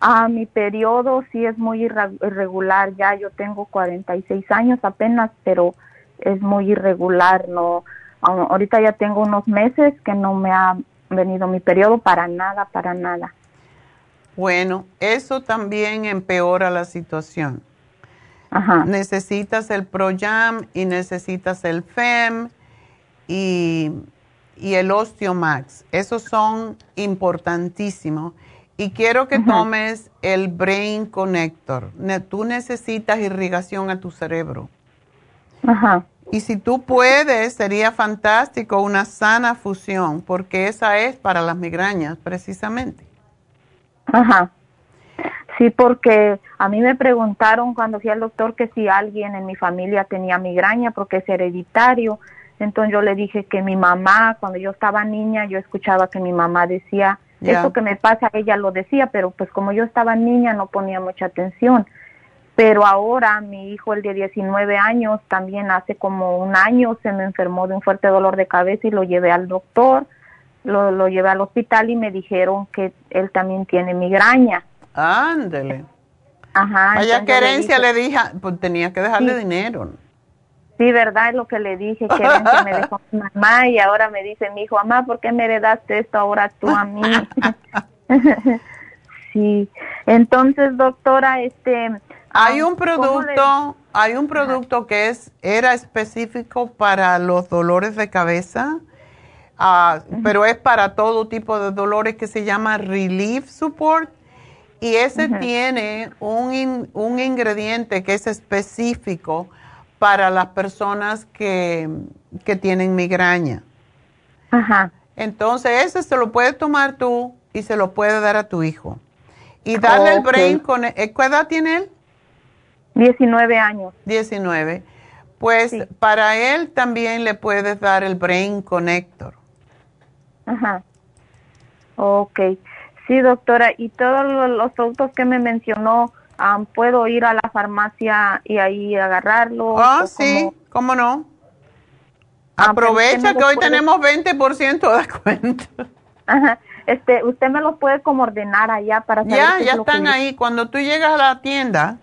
Ah, mi periodo sí es muy irregular, ya yo tengo 46 años apenas, pero es muy irregular, no, ahorita ya tengo unos meses que no me ha venido mi periodo para nada, para nada. Bueno, eso también empeora la situación. Necesitas el ProYam y necesitas el FEM y, y el Osteomax. Esos son importantísimos. Y quiero que tomes el Brain Connector. tú necesitas irrigación a tu cerebro. Ajá. Y si tú puedes, sería fantástico una sana fusión, porque esa es para las migrañas, precisamente. Ajá. Sí, porque a mí me preguntaron cuando fui al doctor que si alguien en mi familia tenía migraña, porque es hereditario. Entonces yo le dije que mi mamá, cuando yo estaba niña, yo escuchaba que mi mamá decía eso que me pasa, ella lo decía, pero pues como yo estaba niña no ponía mucha atención. Pero ahora mi hijo, el de 19 años, también hace como un año se me enfermó de un fuerte dolor de cabeza y lo llevé al doctor, lo, lo llevé al hospital y me dijeron que él también tiene migraña. Ándele. Ajá. Vaya querencia le, dije, pues tenía que dejarle dinero. Sí, verdad, es lo que le dije, que me dejó mi mamá y ahora me dice mi hijo, mamá, ¿por qué me heredaste esto ahora tú a mí? (laughs) (laughs) sí, entonces, doctora, este... Hay un producto, hay un producto que es, era específico para los dolores de cabeza, ah, pero es para todo tipo de dolores que se llama Relief Support y ese tiene un, un ingrediente que es específico para las personas que, tienen migraña. Ajá. Entonces, ese se lo puedes tomar tú y se lo puedes dar a tu hijo. Y darle el brain con... ¿Qué edad tiene él? 19 años. 19. Pues para él también le puedes dar el Brain Connector. Ajá. Ok. Sí, doctora. Y todos los productos que me mencionó, puedo ir a la farmacia y ahí agarrarlo. Ah, sí, cómo no. Ah, Aprovecha que, hoy tenemos 20% de descuento. Ajá. Este, usted me los puede como ordenar allá para saber Ya, ya están ahí. Cuando tú llegas a la tienda,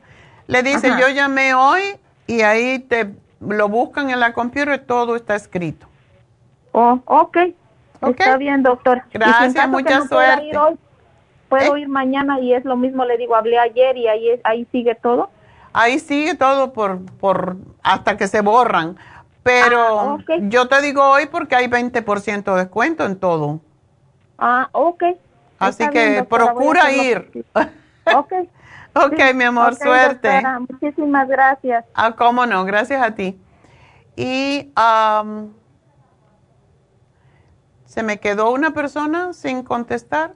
le dices, yo llamé hoy y ahí te lo buscan en la computadora y todo está escrito. Oh, ok. Está bien, doctor. Gracias, mucha suerte. ¿Puedo ¿Eh? ir mañana y es lo mismo? Le digo, hablé ayer y ahí, ahí sigue todo. Ahí sigue todo por, por hasta que se borran. Pero ah, yo te digo hoy porque hay 20% de descuento en todo. Ah, ok. Así que procura ir. Ok. (laughs) ok, mi amor, suerte. Muchísimas gracias. Ah, cómo no, gracias a ti. Y se me quedó una persona sin contestar.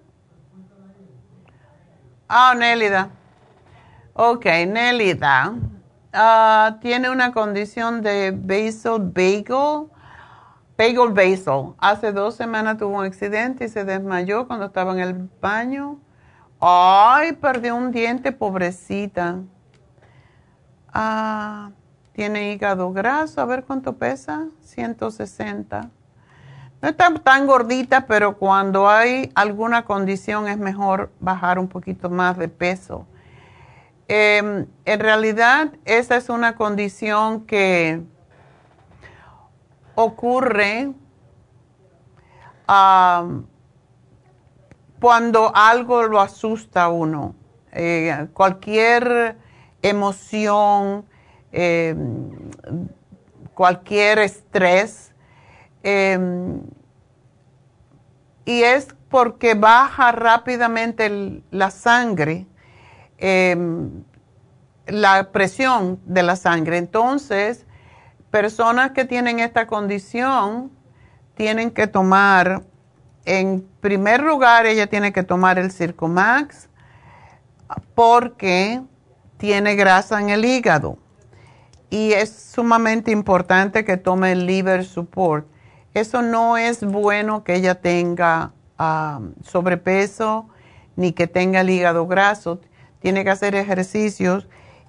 Ah, Nélida. Ok, Nélida. Ah, tiene una condición de basal bagel. Bagel basal. Hace dos semanas tuvo un accidente y se desmayó cuando estaba en el baño. Ay, perdió un diente, pobrecita. Ah, tiene hígado graso. A ver cuánto pesa. 160. No está tan gordita, pero cuando hay alguna condición es mejor bajar un poquito más de peso. Em, en realidad, esa es una condición que ocurre cuando algo lo asusta a uno. Eh, cualquier emoción, em, cualquier estrés Em, y es porque baja rápidamente la sangre, em, la presión de la sangre. Entonces, personas que tienen esta condición tienen que tomar, en primer lugar, ella tiene que tomar el Circomax porque tiene grasa en el hígado. Y es sumamente importante que tome el liver support. Eso no es bueno que ella tenga sobrepeso ni que tenga el hígado graso. Tiene que hacer ejercicios.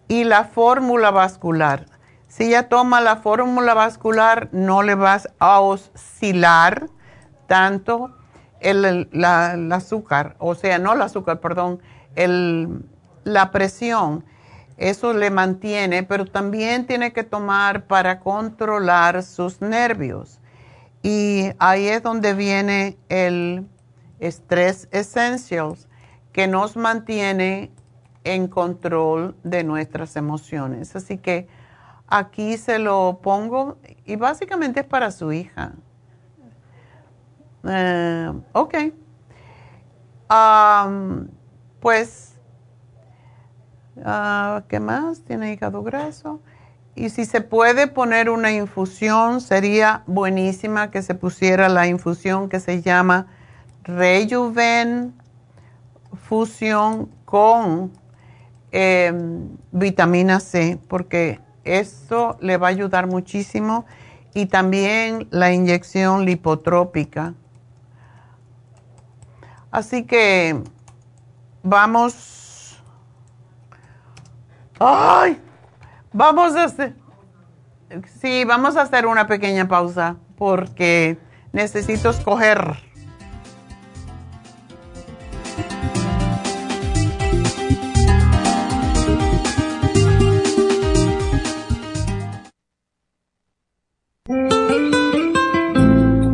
Y la fórmula vascular. Si ella toma la fórmula vascular, no le vas a oscilar tanto el, azúcar, o sea, no el azúcar, perdón, el, la presión. Eso le mantiene, pero también tiene que tomar para controlar sus nervios. Y ahí es donde viene el Stress Essentials, que nos mantiene en control de nuestras emociones. Así que aquí se lo pongo y básicamente es para su hija. Eh, ok. pues, ah, ¿qué más? Tiene hígado graso. Y si se puede poner una infusión, sería buenísima que se pusiera la infusión que se llama Rejuven Fusión con em, vitamina C, porque eso le va a ayudar muchísimo. Y también la inyección lipotrópica. Así que vamos. ¡Ay! Vamos a hacer, sí, vamos a hacer una pequeña pausa porque necesito escoger.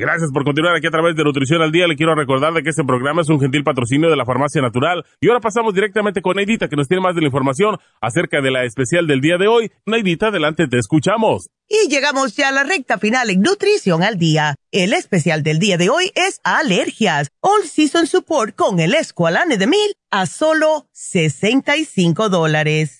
Gracias por continuar aquí a través de Nutrición al Día. Le quiero recordar de que este programa es un gentil patrocinio de la Farmacia Natural. Y ahora pasamos directamente con Neidita, que nos tiene más de la información acerca de la especial del día de hoy. Neidita, adelante, te escuchamos. Y llegamos ya a la recta final en Nutrición al Día. El especial del día de hoy es alergias. All Season Support con el Esqualane de Mil a solo 65 dólares.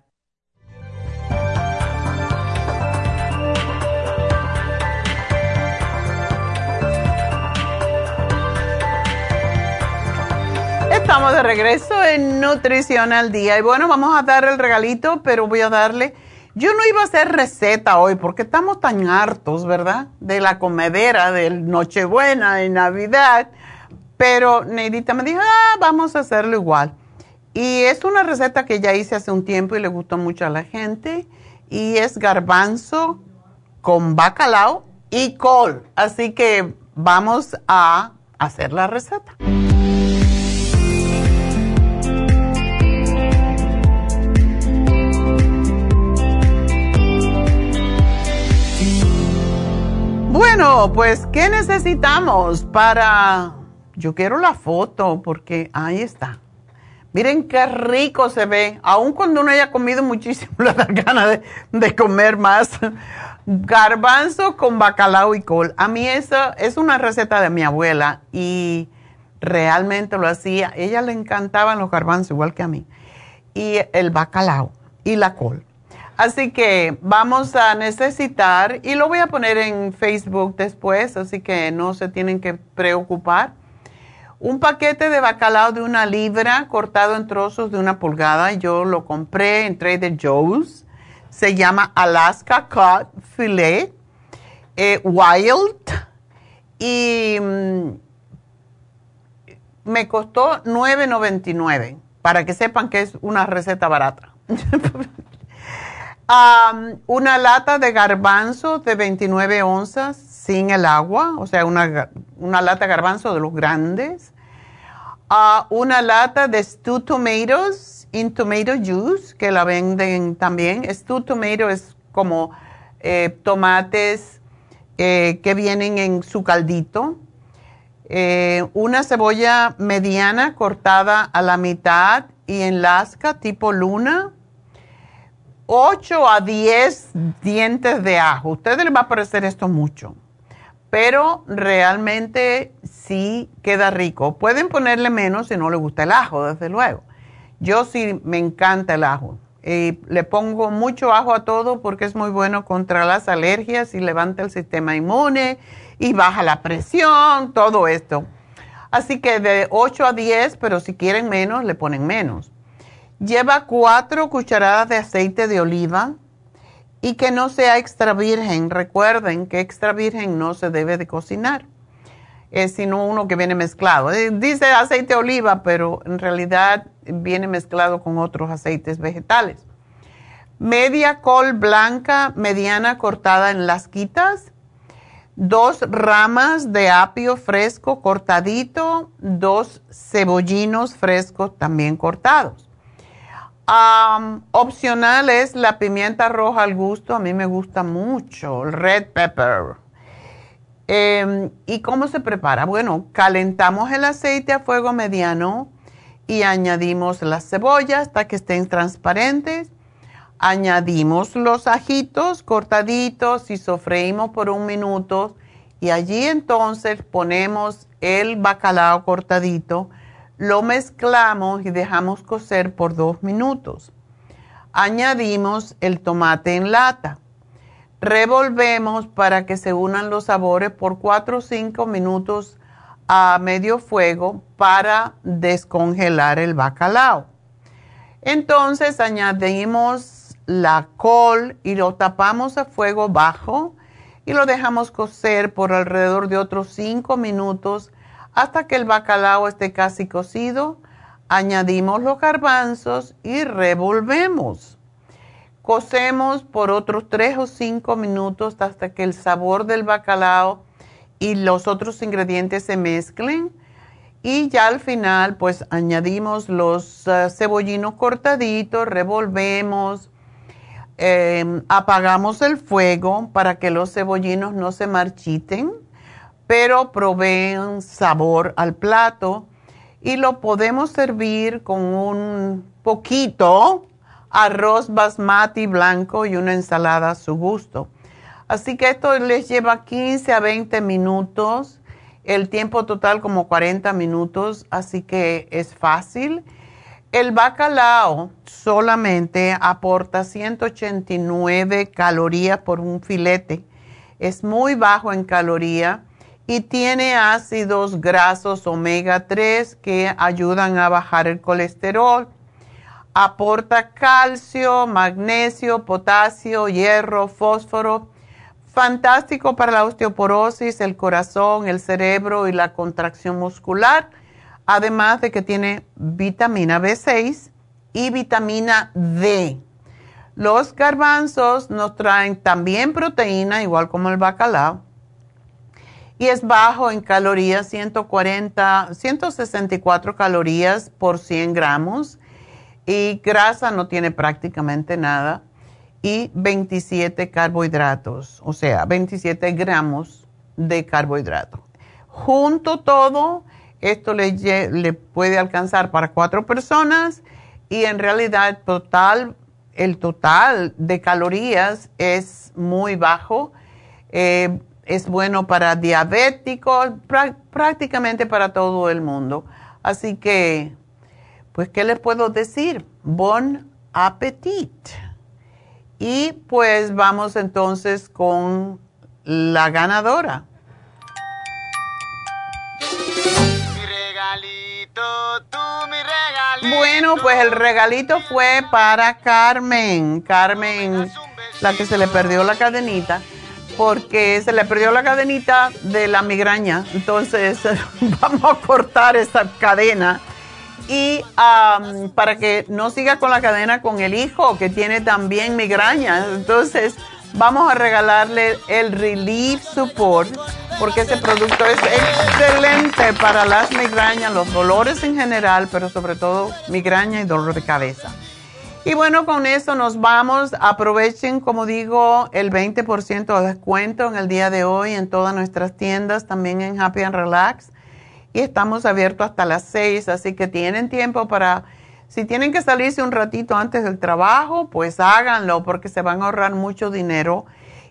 Estamos de regreso en Nutrición al Día. Y bueno, vamos a dar el regalito, pero voy a darle. Yo no iba a hacer receta hoy porque estamos tan hartos, ¿verdad? De la comedera, del Nochebuena y Navidad. Pero Neidita me dijo, ah, vamos a hacerlo igual. Y es una receta que ya hice hace un tiempo y le gustó mucho a la gente. Y es garbanzo con bacalao y col. Así que vamos a hacer la receta. Bueno, pues, ¿qué necesitamos para... Yo quiero la foto porque ahí está. Miren qué rico se ve. Aun cuando uno haya comido muchísimo, (laughs) le da ganas de, comer más. Garbanzo con bacalao y col. A mí esa es una receta de mi abuela y realmente lo hacía. Ella le encantaban los garbanzos igual que a mí. Y el bacalao y la col. Así que vamos a necesitar, y lo voy a poner en Facebook después, así que no se tienen que preocupar, un paquete de bacalao de una libra cortado en trozos de una pulgada. Yo lo compré en Trader Joe's. Se llama Alaska Cod Filet eh, Wild. Y mm, me costó $9.99 para que sepan que es una receta barata. (laughs) una lata de garbanzo de 29 onzas sin el agua, o sea, una, lata de garbanzo de los grandes. una lata de stewed tomatoes in tomato juice, que la venden también. Stewed tomato es como eh, tomates eh, que vienen en su caldito. eh, una cebolla mediana cortada a la mitad y en lasca tipo luna, 8 a 10 dientes de ajo. A ustedes les va a parecer esto mucho, pero realmente sí queda rico. Pueden ponerle menos si no les gusta el ajo, desde luego. Yo sí me encanta el ajo. Y le pongo mucho ajo a todo porque es muy bueno contra las alergias y levanta el sistema inmune y baja la presión, todo esto. Así que de 8 a 10, pero si quieren menos, le ponen menos. Lleva 4 cucharadas de aceite de oliva y que no sea extra virgen. Recuerden que extra virgen no se debe de cocinar, es sino uno que viene mezclado. Eh, dice aceite de oliva, pero en realidad viene mezclado con otros aceites vegetales. Media col blanca mediana cortada en lasquitas dos ramas de apio fresco cortadito, dos cebollinos frescos también cortados. Opcional es la pimienta roja al gusto, a mí me gusta mucho, el red pepper. Em, ¿Y cómo se prepara? Bueno, calentamos el aceite a fuego mediano y añadimos las cebollas hasta que estén transparentes añadimos los ajitos cortaditos y sofreímos por un minuto y allí entonces ponemos el bacalao cortadito, lo mezclamos y dejamos cocer por dos minutos. Añadimos el tomate en lata. Revolvemos para que se unan los sabores por cuatro o cinco minutos a medio fuego para descongelar el bacalao. Entonces añadimos la col y lo tapamos a fuego bajo y lo dejamos cocer por alrededor de otros 5 minutos hasta que el bacalao esté casi cocido. Añadimos los garbanzos y revolvemos. Cocemos por otros 3 o 5 minutos hasta que el sabor del bacalao y los otros ingredientes se mezclen. Y ya al final pues añadimos los uh, cebollinos cortaditos, revolvemos, Em, apagamos el fuego para que los cebollinos no se marchiten, pero proveen sabor al plato y lo podemos servir con un poquito arroz basmati blanco y una ensalada a su gusto. Así que esto les lleva 15 a 20 minutos, el tiempo total como 40 minutos, así que es fácil el bacalao solamente aporta 189 calorías por un filete. Es muy bajo en caloría y tiene ácidos grasos omega 3 que ayudan a bajar el colesterol. Aporta calcio, magnesio, potasio, hierro, fósforo. Fantástico para la osteoporosis, el corazón, el cerebro y la contracción muscular además de que tiene vitamina B6 y vitamina D. Los garbanzos nos traen también proteína, igual como el bacalao, y es bajo en calorías, 140, 164 calorías por 100 gramos, y grasa no tiene prácticamente nada, y 27 carbohidratos, o sea, 27 gramos de carbohidratos. Junto todo, esto le, puede alcanzar para cuatro personas y en realidad total, el total de calorías es muy bajo. Eh, es bueno para diabéticos, prácticamente para todo el mundo. Así que, pues, ¿qué les puedo decir? Bon appetit. Y pues vamos entonces con la ganadora. Bueno, pues el regalito fue para Carmen. Carmen, la que se le perdió la cadenita, porque se le perdió la cadenita de la migraña. Entonces, (laughs) vamos a cortar esa cadena. Y para que no siga con la cadena con el hijo, que tiene también migraña. Entonces, vamos a regalarle el Relief Support porque ese producto es excelente para las migrañas, los dolores en general, pero sobre todo migraña y dolor de cabeza. Y bueno, con eso nos vamos. Aprovechen, como digo, el 20% de descuento en el día de hoy en todas nuestras tiendas, también en Happy and Relax. y estamos abiertos hasta las 6, así que tienen tiempo para, si tienen que salirse un ratito antes del trabajo, pues háganlo porque se van a ahorrar mucho dinero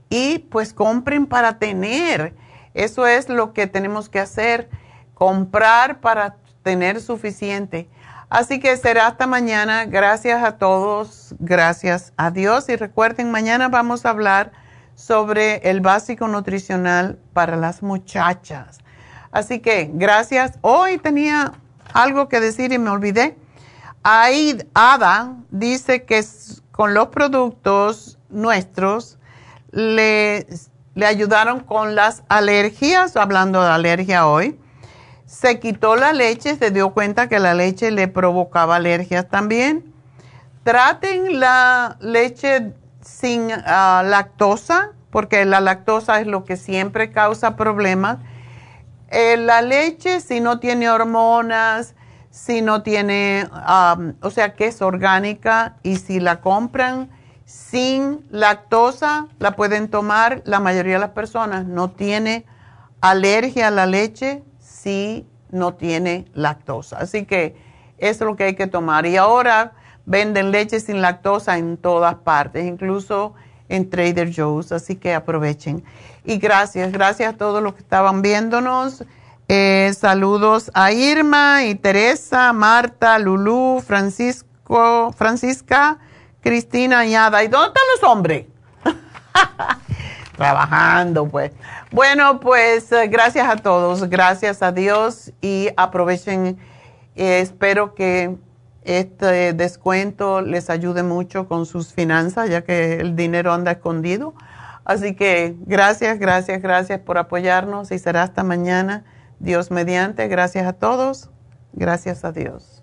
y pues compren para tener. Eso es lo que tenemos que hacer, comprar para tener suficiente. Así que será hasta mañana. Gracias a todos, gracias a Dios. Y recuerden, mañana vamos a hablar sobre el básico nutricional para las muchachas. Así que gracias. Hoy tenía algo que decir y me olvidé. Aid, Ada dice que con los productos nuestros le, le ayudaron con las alergias, hablando de alergia hoy. Se quitó la leche, se dio cuenta que la leche le provocaba alergias también. Traten la leche sin ah, lactosa, porque la lactosa es lo que siempre causa problemas eh, la leche, si no tiene hormonas, si no tiene, o sea, que es orgánica y si la compran sin lactosa, la pueden tomar. La mayoría de las personas no tiene alergia a la leche si no tiene lactosa. Así que eso es lo que hay que tomar. Y ahora venden leche sin lactosa en todas partes, incluso en Trader Joe's. Así que aprovechen. Y gracias, gracias a todos los que estaban viéndonos. Eh, saludos a Irma y Teresa, Marta, Lulú, Francisco, Francisca, Cristina y Ada. ¿Y dónde están los hombres? (laughs) Trabajando, pues. Bueno, pues eh, gracias a todos, gracias a Dios y aprovechen. Eh, espero que este descuento les ayude mucho con sus finanzas, ya que el dinero anda escondido. Así que gracias, gracias, gracias por apoyarnos y será hasta mañana. Dios mediante, gracias a todos. Gracias a Dios.